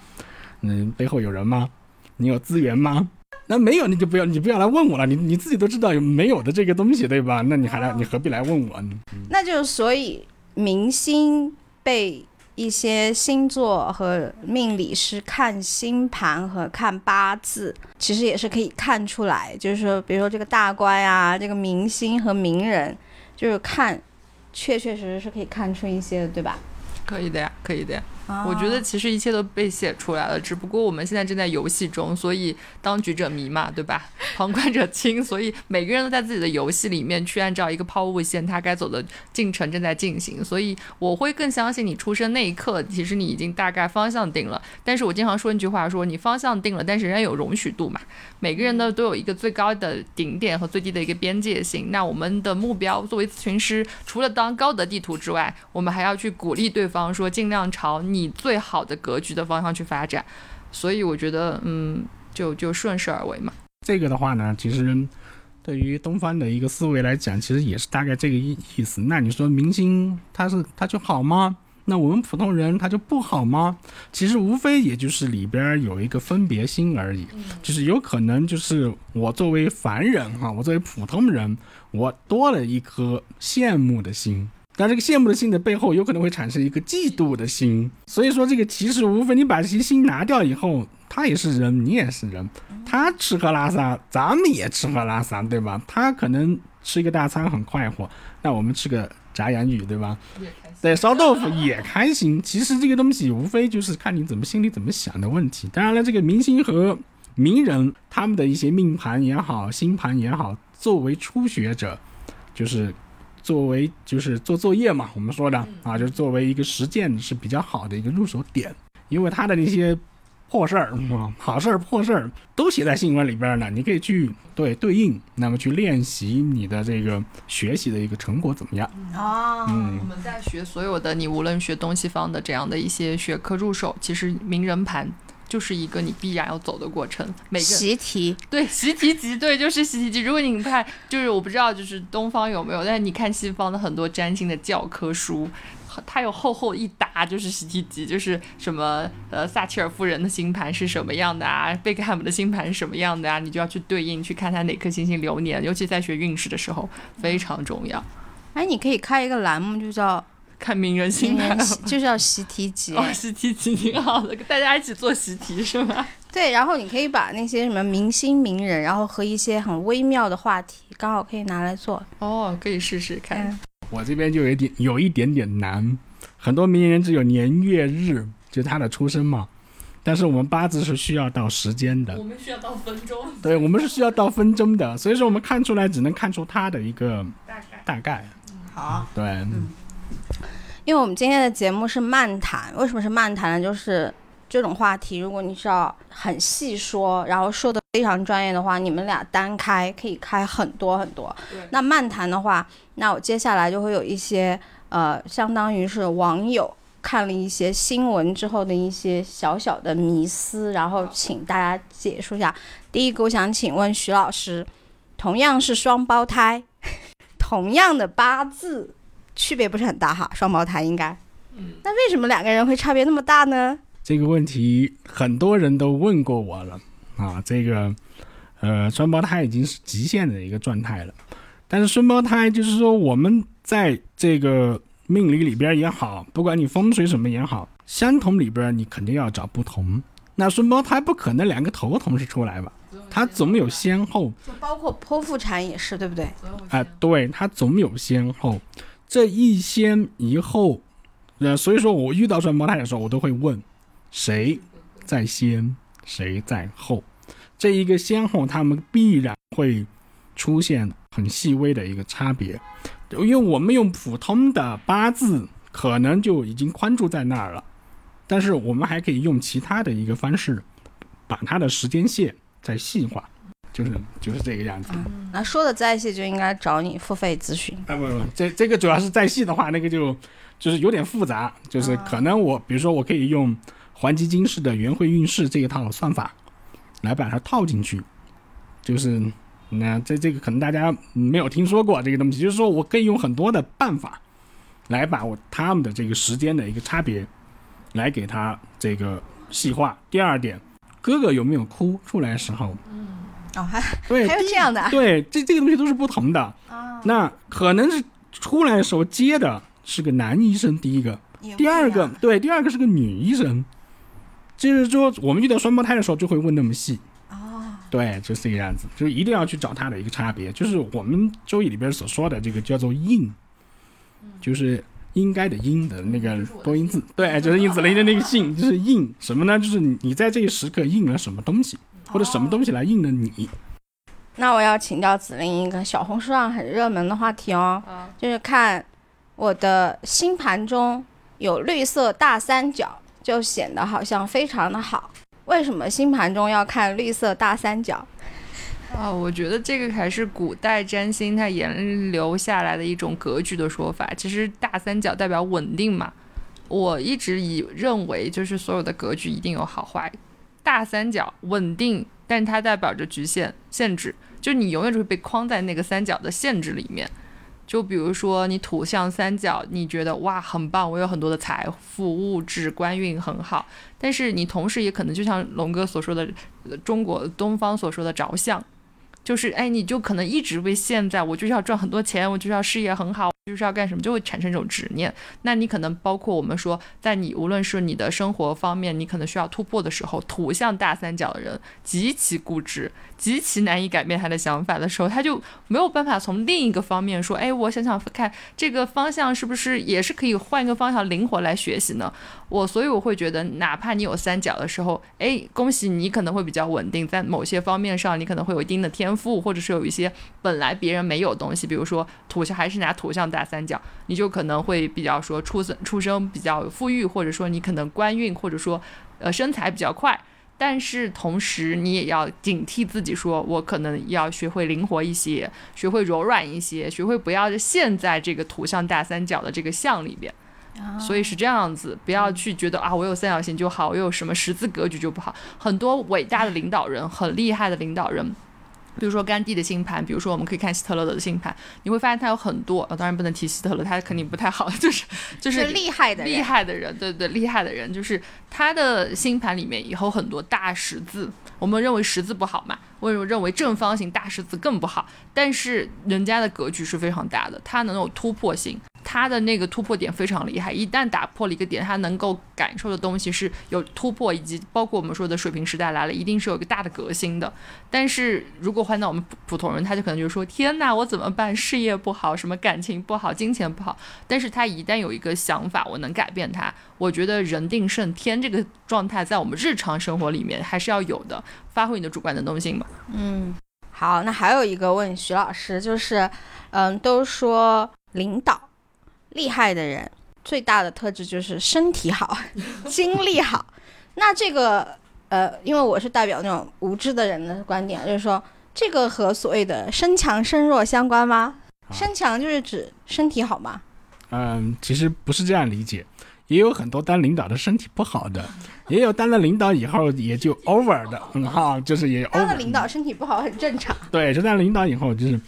嗯，背后有人吗？你有资源吗？那没有你就不要你不要来问我了，你你自己都知道有没有的这个东西对吧？那你还来你何必来问我呢？那就所以明星被一些星座和命理师看星盘和看八字，其实也是可以看出来，就是说，比如说这个大官呀，这个明星和名人，就是看，确确实实是可以看出一些的，对吧？可以的呀，可以的呀。啊我觉得其实一切都被写出来了，只不过我们现在正在游戏中，所以当局者迷嘛，对吧？旁观者清，所以每个人都在自己的游戏里面去按照一个抛物线，它该走的进程正在进行。所以我会更相信你出生那一刻，其实你已经大概方向定了。但是我经常说一句话说，你方向定了，但是仍然有容许度嘛。每个人呢都有一个最高的顶点和最低的一个边界性。那我们的目标作为咨询师，除了当高德地图之外，我们还要去鼓励对方说，尽量朝你最好的格局的方向去发展。所以我觉得，嗯，就就顺势而为嘛。这个的话呢，其实对于东方的一个思维来讲，其实也是大概这个意意思。那你说明星他是他就好吗？那我们普通人他就不好吗？其实无非也就是里边有一个分别心而已，就是有可能就是我作为凡人哈，我作为普通人，我多了一颗羡慕的心。但这个羡慕的心的背后，有可能会产生一个嫉妒的心。所以说，这个其实无非你把这些心拿掉以后，他也是人，你也是人，他吃喝拉撒，咱们也吃喝拉撒，对吧？他可能吃一个大餐很快活，那我们吃个炸洋芋，对吧？对，烧豆腐 也开心。其实这个东西无非就是看你怎么心里怎么想的问题。当然了，这个明星和名人他们的一些命盘也好，星盘也好，作为初学者，就是作为就是做作业嘛，我们说的啊，就是作为一个实践是比较好的一个入手点，因为他的那些破事儿啊、好事儿、破事儿都写在新闻里边呢，你可以去对对应，那么去练习你的这个学习的一个成果怎么样？啊，嗯我们在学所有的，你无论学东西方的这样的一些学科入手，其实名人盘就是一个你必然要走的过程。每个习题对习题集，对，就是习题集。如果你看，就是我不知道，就是东方有没有，但是你看西方的很多占星的教科书，它有厚厚一沓，就是习题集，就是什么呃撒切尔夫人的星盘是什么样的啊，贝克汉姆的星盘是什么样的啊，你就要去对应去看他哪颗星星流年，尤其在学运势的时候非常重要。哎，你可以开一个栏目，就叫 看名人星名盘人，习，就叫习题集。哦，习题集挺好的，大家一起做习题是吗？对，然后你可以把那些什么明星名人，然后和一些很微妙的话题，刚好可以拿来做。哦，可以试试看。嗯，我这边就有一点有一点点难，很多名人只有年月日，就是他的出生嘛，但是我们八字是需要到时间的，我们需要到分钟，对我们是需要到分钟的，所以说我们看出来只能看出他的一个大概。大概，好。对，嗯因为我们今天的节目是漫谈，为什么是漫谈呢？就是这种话题，如果你是要很细说，然后说的非常专业的话，你们俩单开可以开很多很多。对那漫谈的话，那我接下来就会有一些呃，相当于是网友看了一些新闻之后的一些小小的迷思，然后请大家解说一下。第一个，我想请问徐老师，同样是双胞胎，同样的八字。区别不是很大哈，双胞胎应该。嗯，那为什么两个人会差别那么大呢？这个问题很多人都问过我了啊，这个呃双胞胎已经是极限的一个状态了，但是双胞胎就是说我们在这个命理里边也好，不管你风水什么也好，相同里边你肯定要找不同。那双胞胎不可能两个头同时出来吧？它总有先后，就包括剖腹产也是，对不对？啊、对，它总有先后，这一先一后，呃，所以说我遇到双胞胎的时候，我都会问谁在先，谁在后，这一个先后，他们必然会出现很细微的一个差别，因为我们用普通的八字可能就已经框住在那儿了，但是我们还可以用其他的一个方式把它的时间线再细化，就是就是这个样子。那说的再细就应该找你付费咨询。啊不不，这这个主要是再细的话，那个就就是有点复杂，就是可能我比如说我可以用黄基金式的元会运势这一套算法来把它套进去，就是那这这个可能大家没有听说过这个东西，就是说我可以用很多的办法来把我他们的这个时间的一个差别来给它这个细化。第二点，哥哥有没有哭出来的时候，嗯哦，还对，还有这样的啊对，这这个东西都是不同的。啊？那可能是出来的时候接的是个男医生，第一个，第二个对，第二个是个女医生。就是说，我们遇到双胞胎的时候就会问那么细。哦，对，就是这个样子，就是一定要去找它的一个差别，就是我们周易里边所说的这个叫做应，就是应该的应的那个多音字，对，就是应子雷的那个姓，就是应什么呢？就是你你在这一时刻应了什么东西，或者什么东西来应了你。那我要请教子林一个小红书上很热门的话题哦，啊，就是看我的星盘中有绿色大三角，就显得好像非常的好。为什么星盘中要看绿色大三角？啊，我觉得这个还是古代占星它沿留下来的一种格局的说法。其实大三角代表稳定嘛，我一直以认为就是所有的格局一定有好坏。大三角稳定，但它代表着局限、限制，就你永远就会被框在那个三角的限制里面。就比如说你土象三角，你觉得哇很棒，我有很多的财富、物质、官运很好，但是你同时也可能就像龙哥所说的，中国东方所说的着相，就是哎，你就可能一直被陷在我就是要赚很多钱，我就是要事业很好，我就是要干什么，就会产生这种执念。那你可能包括我们说，在你无论是你的生活方面，你可能需要突破的时候，土象大三角的人极其固执，极其难以改变他的想法的时候，他就没有办法从另一个方面说，哎，我想想看这个方向是不是也是可以换一个方向灵活来学习呢？我所以我会觉得，哪怕你有三角的时候，哎，恭喜你可能会比较稳定，在某些方面上你可能会有一定的天赋，或者是有一些本来别人没有的东西，比如说土象还是拿土象大三角，你就可能会比较说出生出生比较富裕，或者说你可能官运，或者说呃身材比较快。但是同时，你也要警惕自己说，我可能要学会灵活一些，学会柔软一些，学会不要陷在这个图像大三角的这个象里边。所以是这样子，不要去觉得啊，我有三角形就好，我有什么十字格局就不好。很多伟大的领导人，很厉害的领导人，比如说甘地的星盘，比如说我们可以看希特勒的星盘，你会发现他有很多，呃、当然不能提希特勒，他肯定不太好，就是就是是厉害的人，厉害的人，对对，厉害的人，就是他的星盘里面以后很多大十字，我们认为十字不好嘛，我们认为正方形大十字更不好，但是人家的格局是非常大的，他能有突破性。他的那个突破点非常厉害，一旦打破了一个点，他能够感受的东西是有突破，以及包括我们说的水平时代来了，一定是有一个大的革新的。但是如果换到我们普普通人，他就可能就说：“天哪，我怎么办？事业不好，什么感情不好，金钱不好。”但是他一旦有一个想法，我能改变它，我觉得人定胜天这个状态在我们日常生活里面还是要有的，发挥你的主观能动性嘛。嗯，好，那还有一个问徐老师，就是，嗯，都说领导厉害的人最大的特质就是身体好，精力好。那这个，呃，因为我是代表那种无知的人的观点，就是说，这个和所谓的身强身弱相关吗？啊身强就是指身体好吗？嗯，其实不是这样理解，也有很多当领导的身体不好的，也有当了领导以后也就 over 的，嗯哈，就是也 over。当了领导身体不好很正常。对，就当领导以后，就是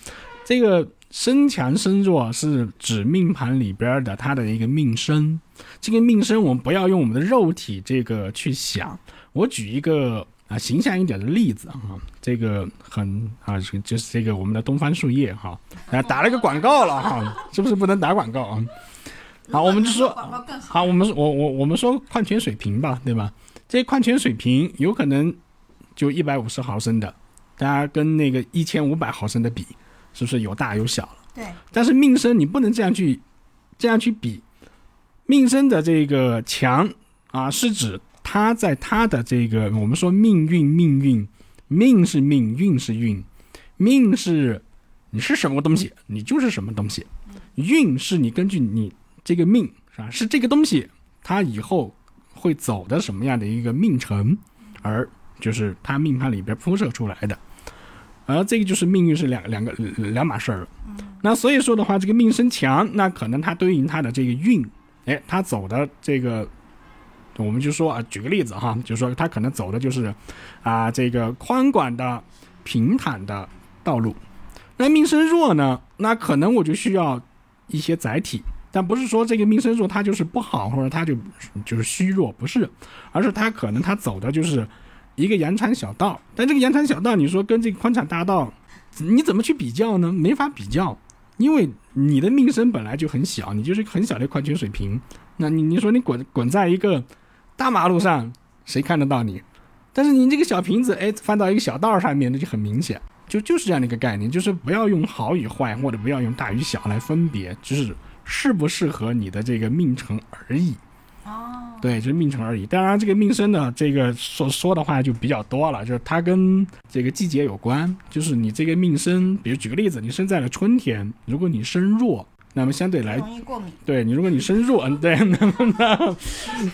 这个身强身弱是指命盘里边的他的一个命生。这个命生我们不要用我们的肉体这个去想。我举一个啊形象一点的例子啊，这个很啊就是这个我们的东方树叶哈啊打了个广告了哈，是不是不能打广告啊？好，我们就说好，我们我我我们说矿泉水瓶吧，对吧？这矿泉水瓶有可能就一百五十毫升的，大家跟那个一千五百毫升的比，是不是有大有小了？对，但是命生你不能这样去这样去比，命生的这个强啊，是指他在他的这个我们说命运命运，命是命，运是运，命是你是什么东西，你就是什么东西，运是你根据你这个命是吧？是这个东西它以后会走的什么样的一个命程而就是它命盘里边铺设出来的。而这个就是命运是两两个两码事儿了。那所以说的话，这个命生强，那可能它对应它的这个运，哎，它走的这个，我们就说啊，举个例子哈，就说它可能走的就是啊这个宽广的、平坦的道路。那命生弱呢，那可能我就需要一些载体，但不是说这个命生弱它就是不好，或者它就就是虚弱，不是，而是它可能它走的就是。一个羊肠小道，但这个羊肠小道，你说跟这个宽敞大道，你怎么去比较呢？没法比较，因为你的命生本来就很小，你就是很小的矿泉水瓶。那你你说你滚滚在一个大马路上，谁看得到你？但是你这个小瓶子，哎，翻到一个小道上面，那就很明显，就就是这样的一个概念，就是不要用好与坏，或者不要用大与小来分别，就是适不适合你的这个命程而已。哦对，就是命程而已。当然，这个命生的，这个所说的话就比较多了，就是它跟这个季节有关。就是你这个命生，比如举个例子，你生在了春天，如果你生弱，那么相对来容易过敏。对你，如果你生弱，嗯，对，那么呢，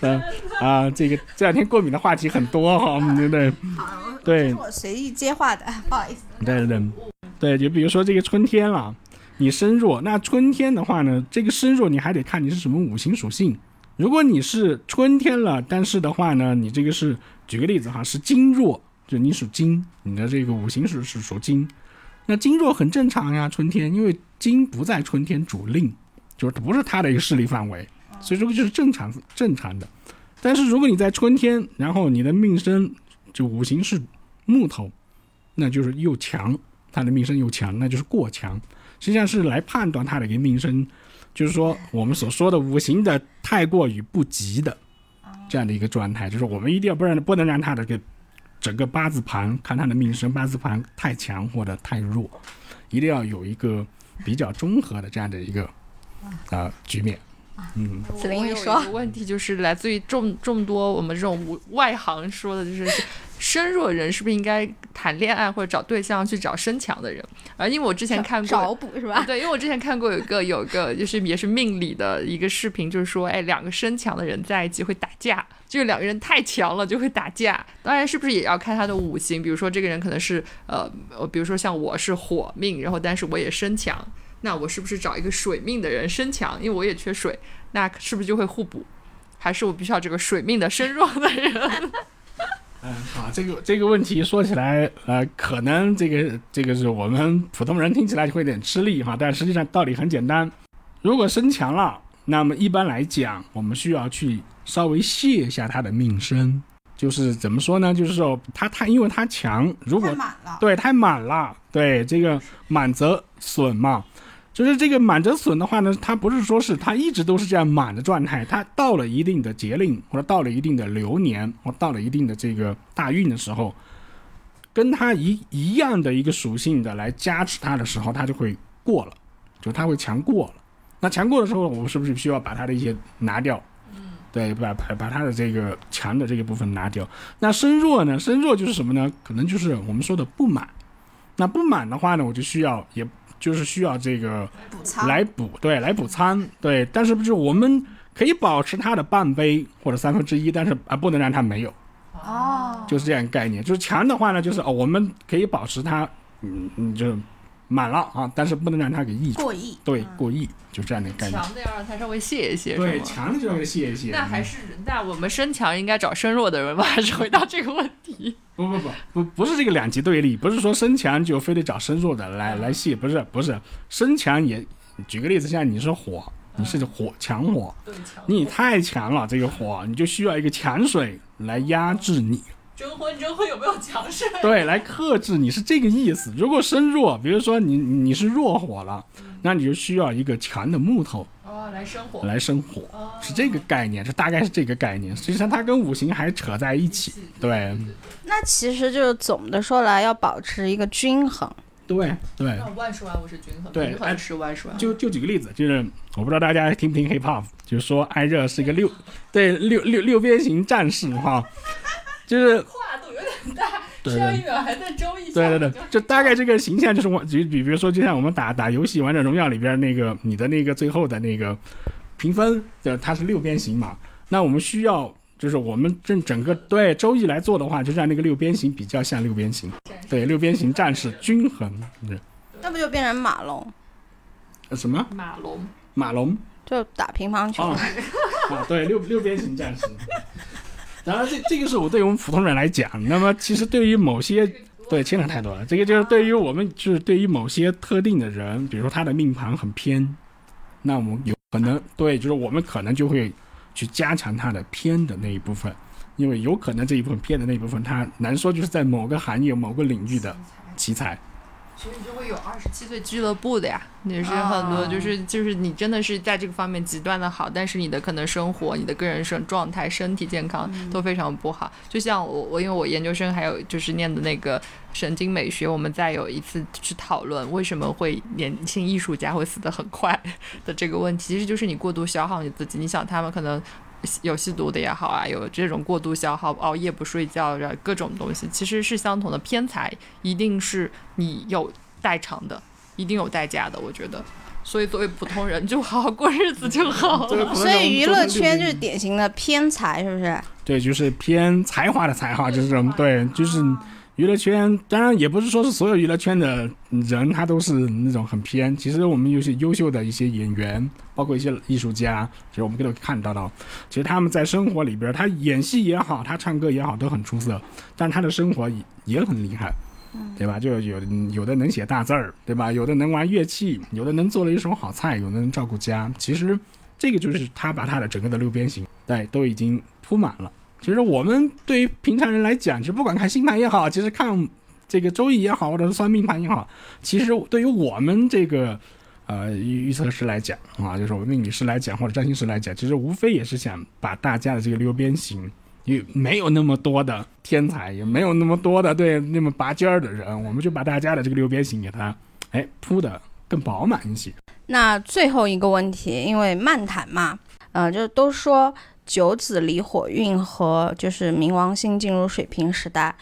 嗯啊，这个这两天过敏的话题很多哈，对不对？对，我随意接话的，不好意思。对对对，对，就比如说这个春天了，你生弱，那春天的话呢，这个生弱你还得看你是什么五行属性。如果你是春天了，但是的话呢，你这个是举个例子哈，是金弱，就你属金，你的这个五行是是属金，那金弱很正常呀，春天，因为金不在春天主令，就是不是它的一个势力范围，所以这个就是正常正常的。但是如果你在春天，然后你的命生就五行是木头，那就是又强，它的命生又强，那就是过强，实际上是来判断他的一个命生。就是说，我们所说的五行的太过于不及的这样的一个状态，就是我们一定要不然不能让他的个整个八字盘看他的命生八字盘太强或者太弱，一定要有一个比较综合的这样的一个啊局面。嗯，子林，你说问题就是来自于众众多我们这种外行说的，就是。身弱人是不是应该谈恋爱或者找对象去找身强的人？啊，因为我之前看过找补是吧？对，因为我之前看过有一个有一个就是也是命理的一个视频，就是说，哎，两个身强的人在一起会打架，就是两个人太强了就会打架。当然，是不是也要看他的五行？比如说这个人可能是呃，比如说像我是火命，然后但是我也身强，那我是不是找一个水命的人身强？因为我也缺水，那是不是就会互补？还是我必须要这个水命的身弱的人？嗯，好，这个这个问题说起来，呃，可能这个这个是我们普通人听起来就会有点吃力哈，但实际上道理很简单。如果身强了，那么一般来讲，我们需要去稍微卸一下他的命身，就是怎么说呢？就是说他他因为他强，如果对太满了，对这个满则损嘛。就是这个满则损的话呢，它不是说是它一直都是这样满的状态，它到了一定的节令或者到了一定的流年或到了一定的这个大运的时候，跟它一一样的一个属性的来加持它的时候，它就会过了，就它会强过了。那强过的时候，我们是不是需要把它的一些拿掉？嗯，对，把把把它的这个强的这个部分拿掉。那身弱呢？身弱就是什么呢？可能就是我们说的不满。那不满的话呢，我就需要也。就是需要这个来补，对，来补仓，对。但是不是我们可以保持它的半杯或者三分之一，但是啊，不能让它没有。哦，就是这样概念。就是强的话呢，就是哦，我们可以保持它，嗯嗯，就满了啊，但是不能让它给溢过溢。对，过溢，就这样的概念。强的要让它稍微泄一泄，对，强的就让它泄一泄。那还是那我们身强应该找身弱的人吗？还 是回到这个问题？不不不不不是这个两极对立，不是说身强就非得找身弱的来来泄，不是不是身强也，举个例子，像你是火，你是火强火，你太强了，这个火你就需要一个强水来压制你。征婚征婚有没有强势？对，来克制你是这个意思。如果身弱，比如说你你是弱火了，那你就需要一个强的木头哦。来生火，来生火，是这个概念，这大概是这个概念。实际上，它跟五行还扯在一起。对，那其实就是总的说来，要保持一个均衡。对对。万事万物是均衡。对，万事万事万。就就举个例子，就是我不知道大家听不听 hip hop，就是说艾热是一个六，对六六六边形战士哈，就是跨度有点大。上一秒还在周一对对对，就大概这个形象就是我，就比 比如说，就像我们打打游戏《王者荣耀》里边那个你的那个最后的那个评分，就它是六边形嘛。那我们需要就是我们正整个对周易来做的话，就让那个六边形比较像六边形，对。六边形战士均衡，对。那不就变成马龙，呃什么？马龙，马龙？就打乒乓球。哦？啊，对六六边形战士。然后这这个是我对于我们普通人来讲，那么其实对于某些 对牵扯太多了，这个就是对于我们就是对于某些特定的人，比如说他的命盘很偏，那我们有可能对，就是我们可能就会去加强他的偏的那一部分，因为有可能这一部分偏的那一部分，他难说就是在某个行业、某个领域的奇才。其实就会有二十七岁俱乐部的呀，也是很多，就是就是你真的是在这个方面极端的好，但是你的可能生活、你的个人生状态、身体健康都非常不好。就像我我因为我研究生还有就是念的那个神经美学，我们再有一次去讨论为什么会年轻艺术家会死得很快的这个问题，其实就是你过度消耗你自己。你想他们可能。有吸毒的也好啊，有这种过度消耗、熬夜不睡觉的各种东西，其实是相同的。偏财一定是你有代偿的，一定有代价的。我觉得，所以作为普通人，就好好过日子就好了。所以娱乐圈就是是典型的偏财，是不是？对，就是偏才华的才华，就是这种对，就是娱乐圈。当然也不是说是所有娱乐圈的人他都是那种很偏。其实我们有些优秀的一些演员，包括一些艺术家，其实我们都看到到，其实他们在生活里边，他演戏也好，他唱歌也好，都很出色，但他的生活也也很厉害。对吧？就有有的能写大字儿，对吧？有的能玩乐器，有的能做了一手好菜，有的能照顾家。其实这个就是他把他的整个的六边形，对，都已经铺满了。其实我们对于平常人来讲，其实不管看星盘也好，其实看这个周易也好，或者是算命盘也好，其实对于我们这个呃预预测师来讲啊，就是我们命理师来讲，或者占星师来讲，其实无非也是想把大家的这个六边形，也没有那么多的天才，也没有那么多的对那么拔尖儿的人，我们就把大家的这个六边形给它哎铺的更饱满一些。那最后一个问题，因为漫谈嘛，呃，就都说九子离火运和就是冥王星进入水瓶时代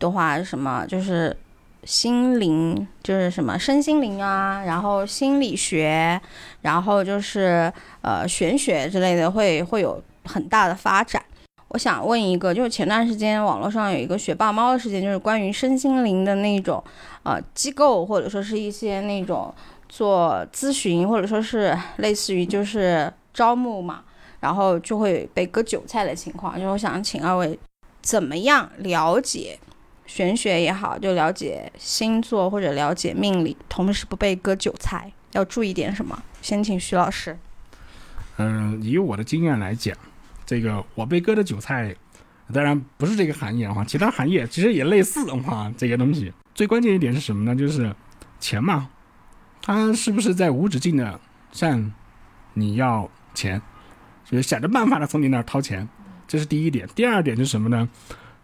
的话，什么就是心灵，就是什么身心灵啊，然后心理学，然后就是呃玄学之类的会会有很大的发展。我想问一个，就是前段时间网络上有一个学霸猫的事件，就是关于身心灵的那种呃机构，或者说是一些那种做咨询，或者说是类似于就是招募嘛，然后就会被割韭菜的情况。就是我想请二位怎么样了解玄学也好，就了解星座或者了解命理，同时不被割韭菜，要注意点什么？先请徐老师。嗯，以我的经验来讲，这个我被割的韭菜，当然不是这个行业的话，其他行业其实也类似的话，这个东西最关键一点是什么呢？就是钱嘛，他是不是在无止境的向你要钱，就是想着办法的从你那儿掏钱，这是第一点。第二点是什么呢？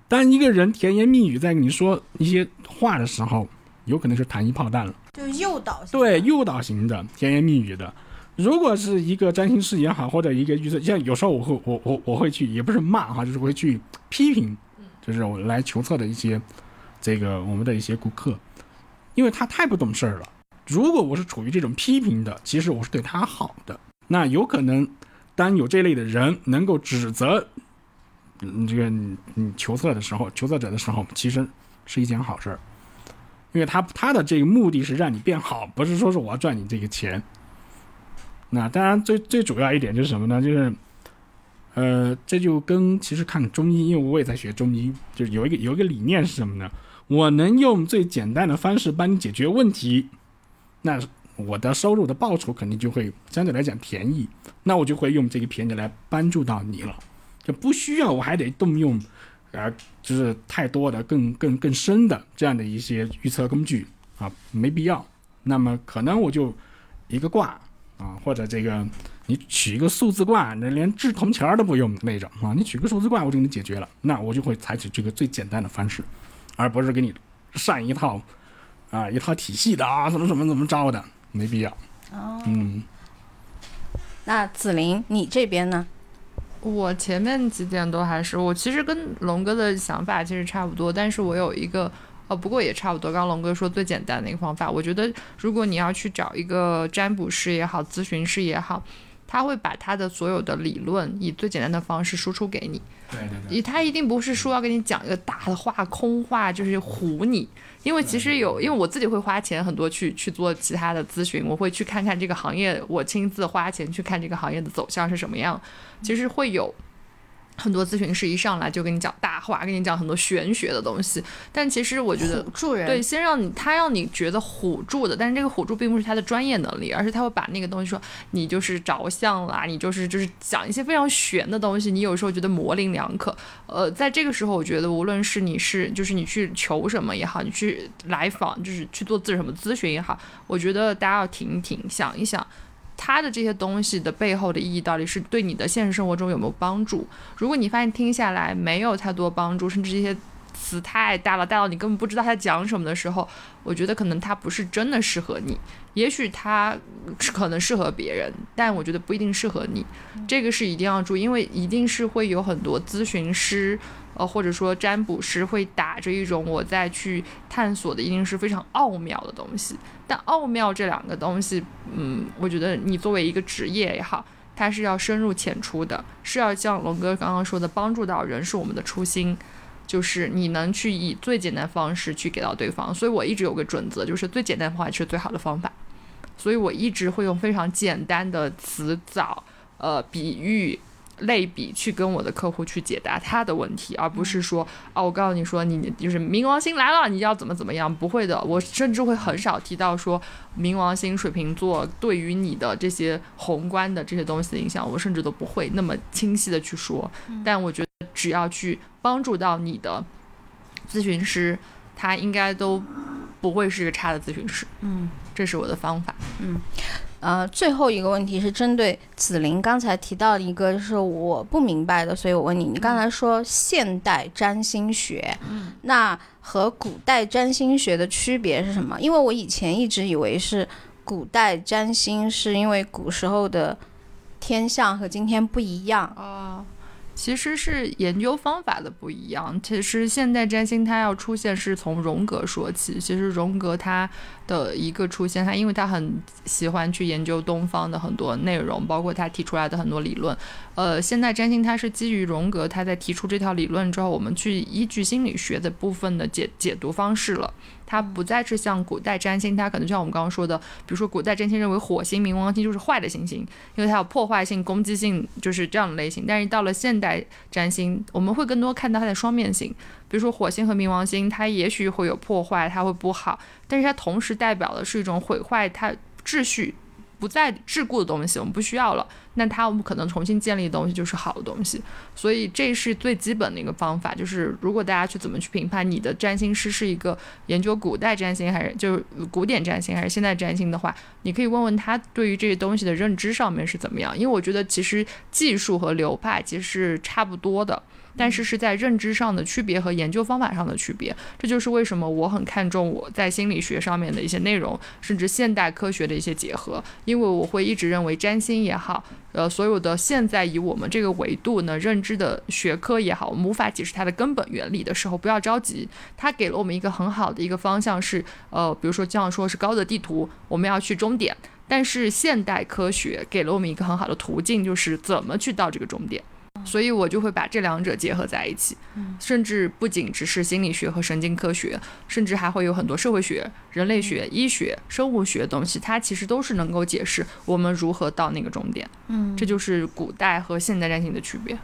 当一个人甜言蜜语在跟你说一些话的时候，有可能是糖衣炮弹了。就是诱导性对，诱导型的甜言蜜语的。如果是一个占星师也好，或者一个预测，像有时候我会我我我会去，也不是骂哈，就是会去批评，就是我来求测的一些这个我们的一些顾客，因为他太不懂事儿了。如果我是处于这种批评的，其实我是对他好的，那有可能当有这类的人能够指责嗯这个你你求测的时候，求测者的时候，其实是一件好事。因为他他的这个目的是让你变好，不是说是我要赚你这个钱。那当然最最主要一点就是什么呢？就是，呃，这就跟其实看中医，因为我也在学中医，就是有一个有一个理念是什么呢？我能用最简单的方式帮你解决问题，那我的收入的报酬肯定就会相对来讲便宜，那我就会用这个便宜来帮助到你了，就不需要我还得动用，啊，就是太多的更更更深的这样的一些预测工具啊，没必要。那么可能我就一个卦啊，或者这个你取一个数字卦，那连掷铜钱儿都不用那种啊，你取个数字卦我就给你解决了，那我就会采取这个最简单的方式，而不是给你上一套啊一套体系的啊怎么怎么怎么着的，没必要。哦，嗯，那子琳，你这边呢？我前面几点都还是我其实跟龙哥的想法其实差不多，但是我有一个哦，不过也差不多。刚刚龙哥说最简单的一个方法，我觉得如果你要去找一个占卜师也好，咨询师也好，他会把他的所有的理论以最简单的方式输出给你。对对对，他一定不是说要给你讲一个大的话、空话，就是唬你。因为其实有，因为我自己会花钱很多去去做其他的咨询，我会去看看这个行业，我亲自花钱去看这个行业的走向是什么样，其实会有。很多咨询师一上来就跟你讲大话，跟你讲很多玄学的东西，但其实我觉得唬住人，对，先让你他让你觉得唬住的，但是这个唬住并不是他的专业能力，而是他会把那个东西说你就是着相啦，你就是就是讲一些非常玄的东西，你有时候觉得模棱两可。呃，在这个时候，我觉得无论是你是就是你去求什么也好，你去来访就是去做自什么咨询也好，我觉得大家要停一停，想一想。他的这些东西的背后的意义到底是对你的现实生活中有没有帮助？如果你发现听下来没有太多帮助，甚至这些词太大了，大到你根本不知道他讲什么的时候，我觉得可能他不是真的适合你。也许他可能适合别人，但我觉得不一定适合你。这个是一定要注意，因为一定是会有很多咨询师。呃，或者说占卜师会打着一种我在去探索的，一定是非常奥妙的东西。但奥妙这两个东西，嗯，我觉得你作为一个职业也好，它是要深入浅出的，是要像龙哥刚刚说的，帮助到人是我们的初心，就是你能去以最简单方式去给到对方。所以我一直有个准则，就是最简单的话是最好的方法。所以我一直会用非常简单的词藻，呃，比喻。类比去跟我的客户去解答他的问题，而不是说哦，我告诉你说你就是冥王星来了，你要怎么怎么样？不会的，我甚至会很少提到说冥王星水瓶座对于你的这些宏观的这些东西的影响，我甚至都不会那么清晰的去说。但我觉得只要去帮助到你的咨询师，他应该都不会是一个差的咨询师。嗯，这是我的方法。嗯。呃，最后一个问题是针对紫菱刚才提到的一个，就是我不明白的，所以我问你，你刚才说现代占星学，嗯，那和古代占星学的区别是什么？因为我以前一直以为是古代占星是因为古时候的天象和今天不一样啊。其实是研究方法的不一样。其实现代占星它要出现是从荣格说起。其实荣格他的一个出现，他因为他很喜欢去研究东方的很多内容，包括他提出来的很多理论。呃，现代占星它是基于荣格他在提出这套理论之后，我们去依据心理学的部分的解解读方式了。它不再是像古代占星，它可能就像我们刚刚说的，比如说古代占星认为火星、冥王星就是坏的行星，因为它有破坏性、攻击性，就是这样的类型。但是到了现代占星，我们会更多看到它的双面性，比如说火星和冥王星，它也许会有破坏，它会不好，但是它同时代表的是一种毁坏，它秩序。不再桎梏的东西，我们不需要了。那它我们可能重新建立的东西就是好的东西。所以这是最基本的一个方法，就是如果大家去怎么去评判你的占星师是一个研究古代占星还是就是古典占星还是现代占星的话，你可以问问他对于这些东西的认知上面是怎么样。因为我觉得其实技术和流派其实是差不多的。但是是在认知上的区别和研究方法上的区别，这就是为什么我很看重我在心理学上面的一些内容，甚至现代科学的一些结合。因为我会一直认为占星也好，呃，所有的现在以我们这个维度呢认知的学科也好，我们无法解释它的根本原理的时候，不要着急。它给了我们一个很好的一个方向，是呃，比如说这样说是高德地图，我们要去终点。但是现代科学给了我们一个很好的途径，就是怎么去到这个终点。所以我就会把这两者结合在一起，甚至不仅只是心理学和神经科学，甚至还会有很多社会学、人类学、医学、生物学的东西，它其实都是能够解释我们如何到那个终点。嗯，这就是古代和现代占星的区别。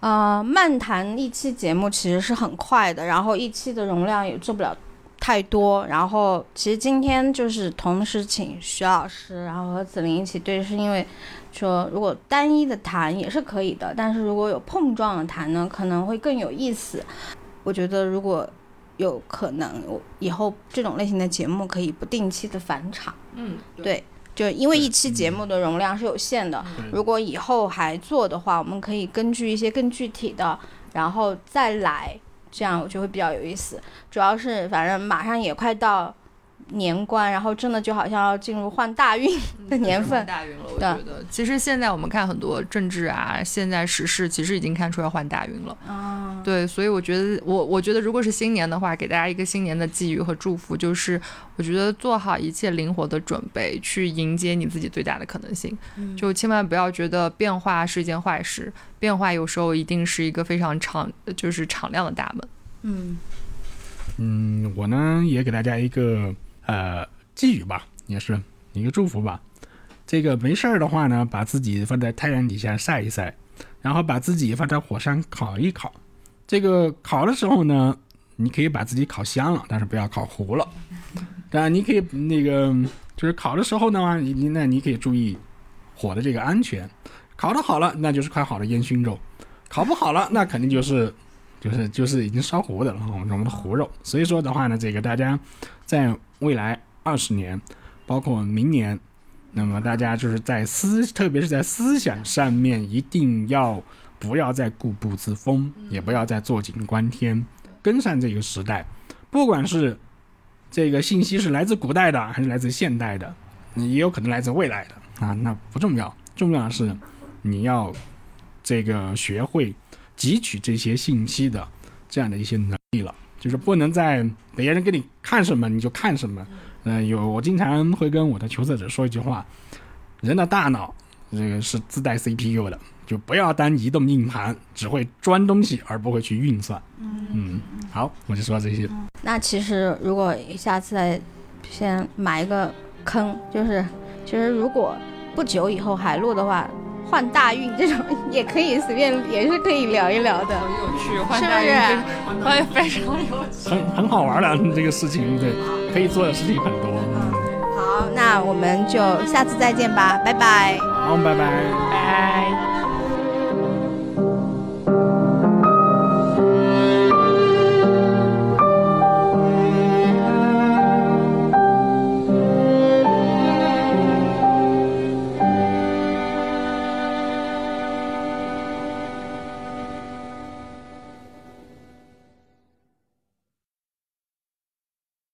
呃，漫谈一期节目其实是很快的，然后一期的容量也做不了太多。然后其实今天就是同时请徐老师，然后和子琳一起对，是因为。说如果单一的谈也是可以的，但是如果有碰撞的谈呢，可能会更有意思。我觉得如果有可能，以后这种类型的节目可以不定期的返场。嗯，对，就因为一期节目的容量是有限的，如果以后还做的话，我们可以根据一些更具体的，然后再来，这样我就会比较有意思。主要是反正马上也快到。年关，然后真的就好像要进入换大运的年份。大运了，我觉得。其实现在我们看很多政治啊，现在时事其实已经看出要换大运了。啊，对，所以我觉得，我我觉得如果是新年的话，给大家一个新年的寄语和祝福，就是我觉得做好一切灵活的准备，去迎接你自己最大的可能性。就千万不要觉得变化是一件坏事，变化有时候一定是一个非常敞，就是敞亮的大门。嗯嗯，我呢也给大家一个呃寄语吧，也是一个祝福吧。这个没事儿的话呢，把自己放在太阳底下晒一晒，然后把自己放在火上烤一烤。这个烤的时候呢，你可以把自己烤香了，但是不要烤糊了。当然，你可以那个就是烤的时候呢，你你那你可以注意火的这个安全。烤的好了，那就是块好的烟熏肉；烤不好了，那肯定就是就是就是已经烧糊的了，我们我们的糊肉。所以说的话呢，这个大家在未来二十年，包括明年，那么大家就是在思，特别是在思想上面，一定要不要再固步自封，也不要再坐井观天，跟上这个时代。不管是这个信息是来自古代的，还是来自现代的，也有可能来自未来的啊，那不重要，重要的是你要这个学会汲取这些信息的这样的一些能力了，就是不能再别人给你看什么你就看什么。嗯、有我经常会跟我的求测者说一句话：人的大脑这个是自带 CPU 的，就不要当移动硬盘，只会装东西而不会去运算。嗯，好，我就说这些。那其实如果下次再先埋一个坑，就是其实如果不久以后还录的话，换大运这种 也可以随便，也是可以聊一聊的。很有趣，是换不是大运非非常有趣。很很好玩的这个事情，对，可以做的事情很多。好，那我们就下次再见吧，拜拜。好，拜拜。拜。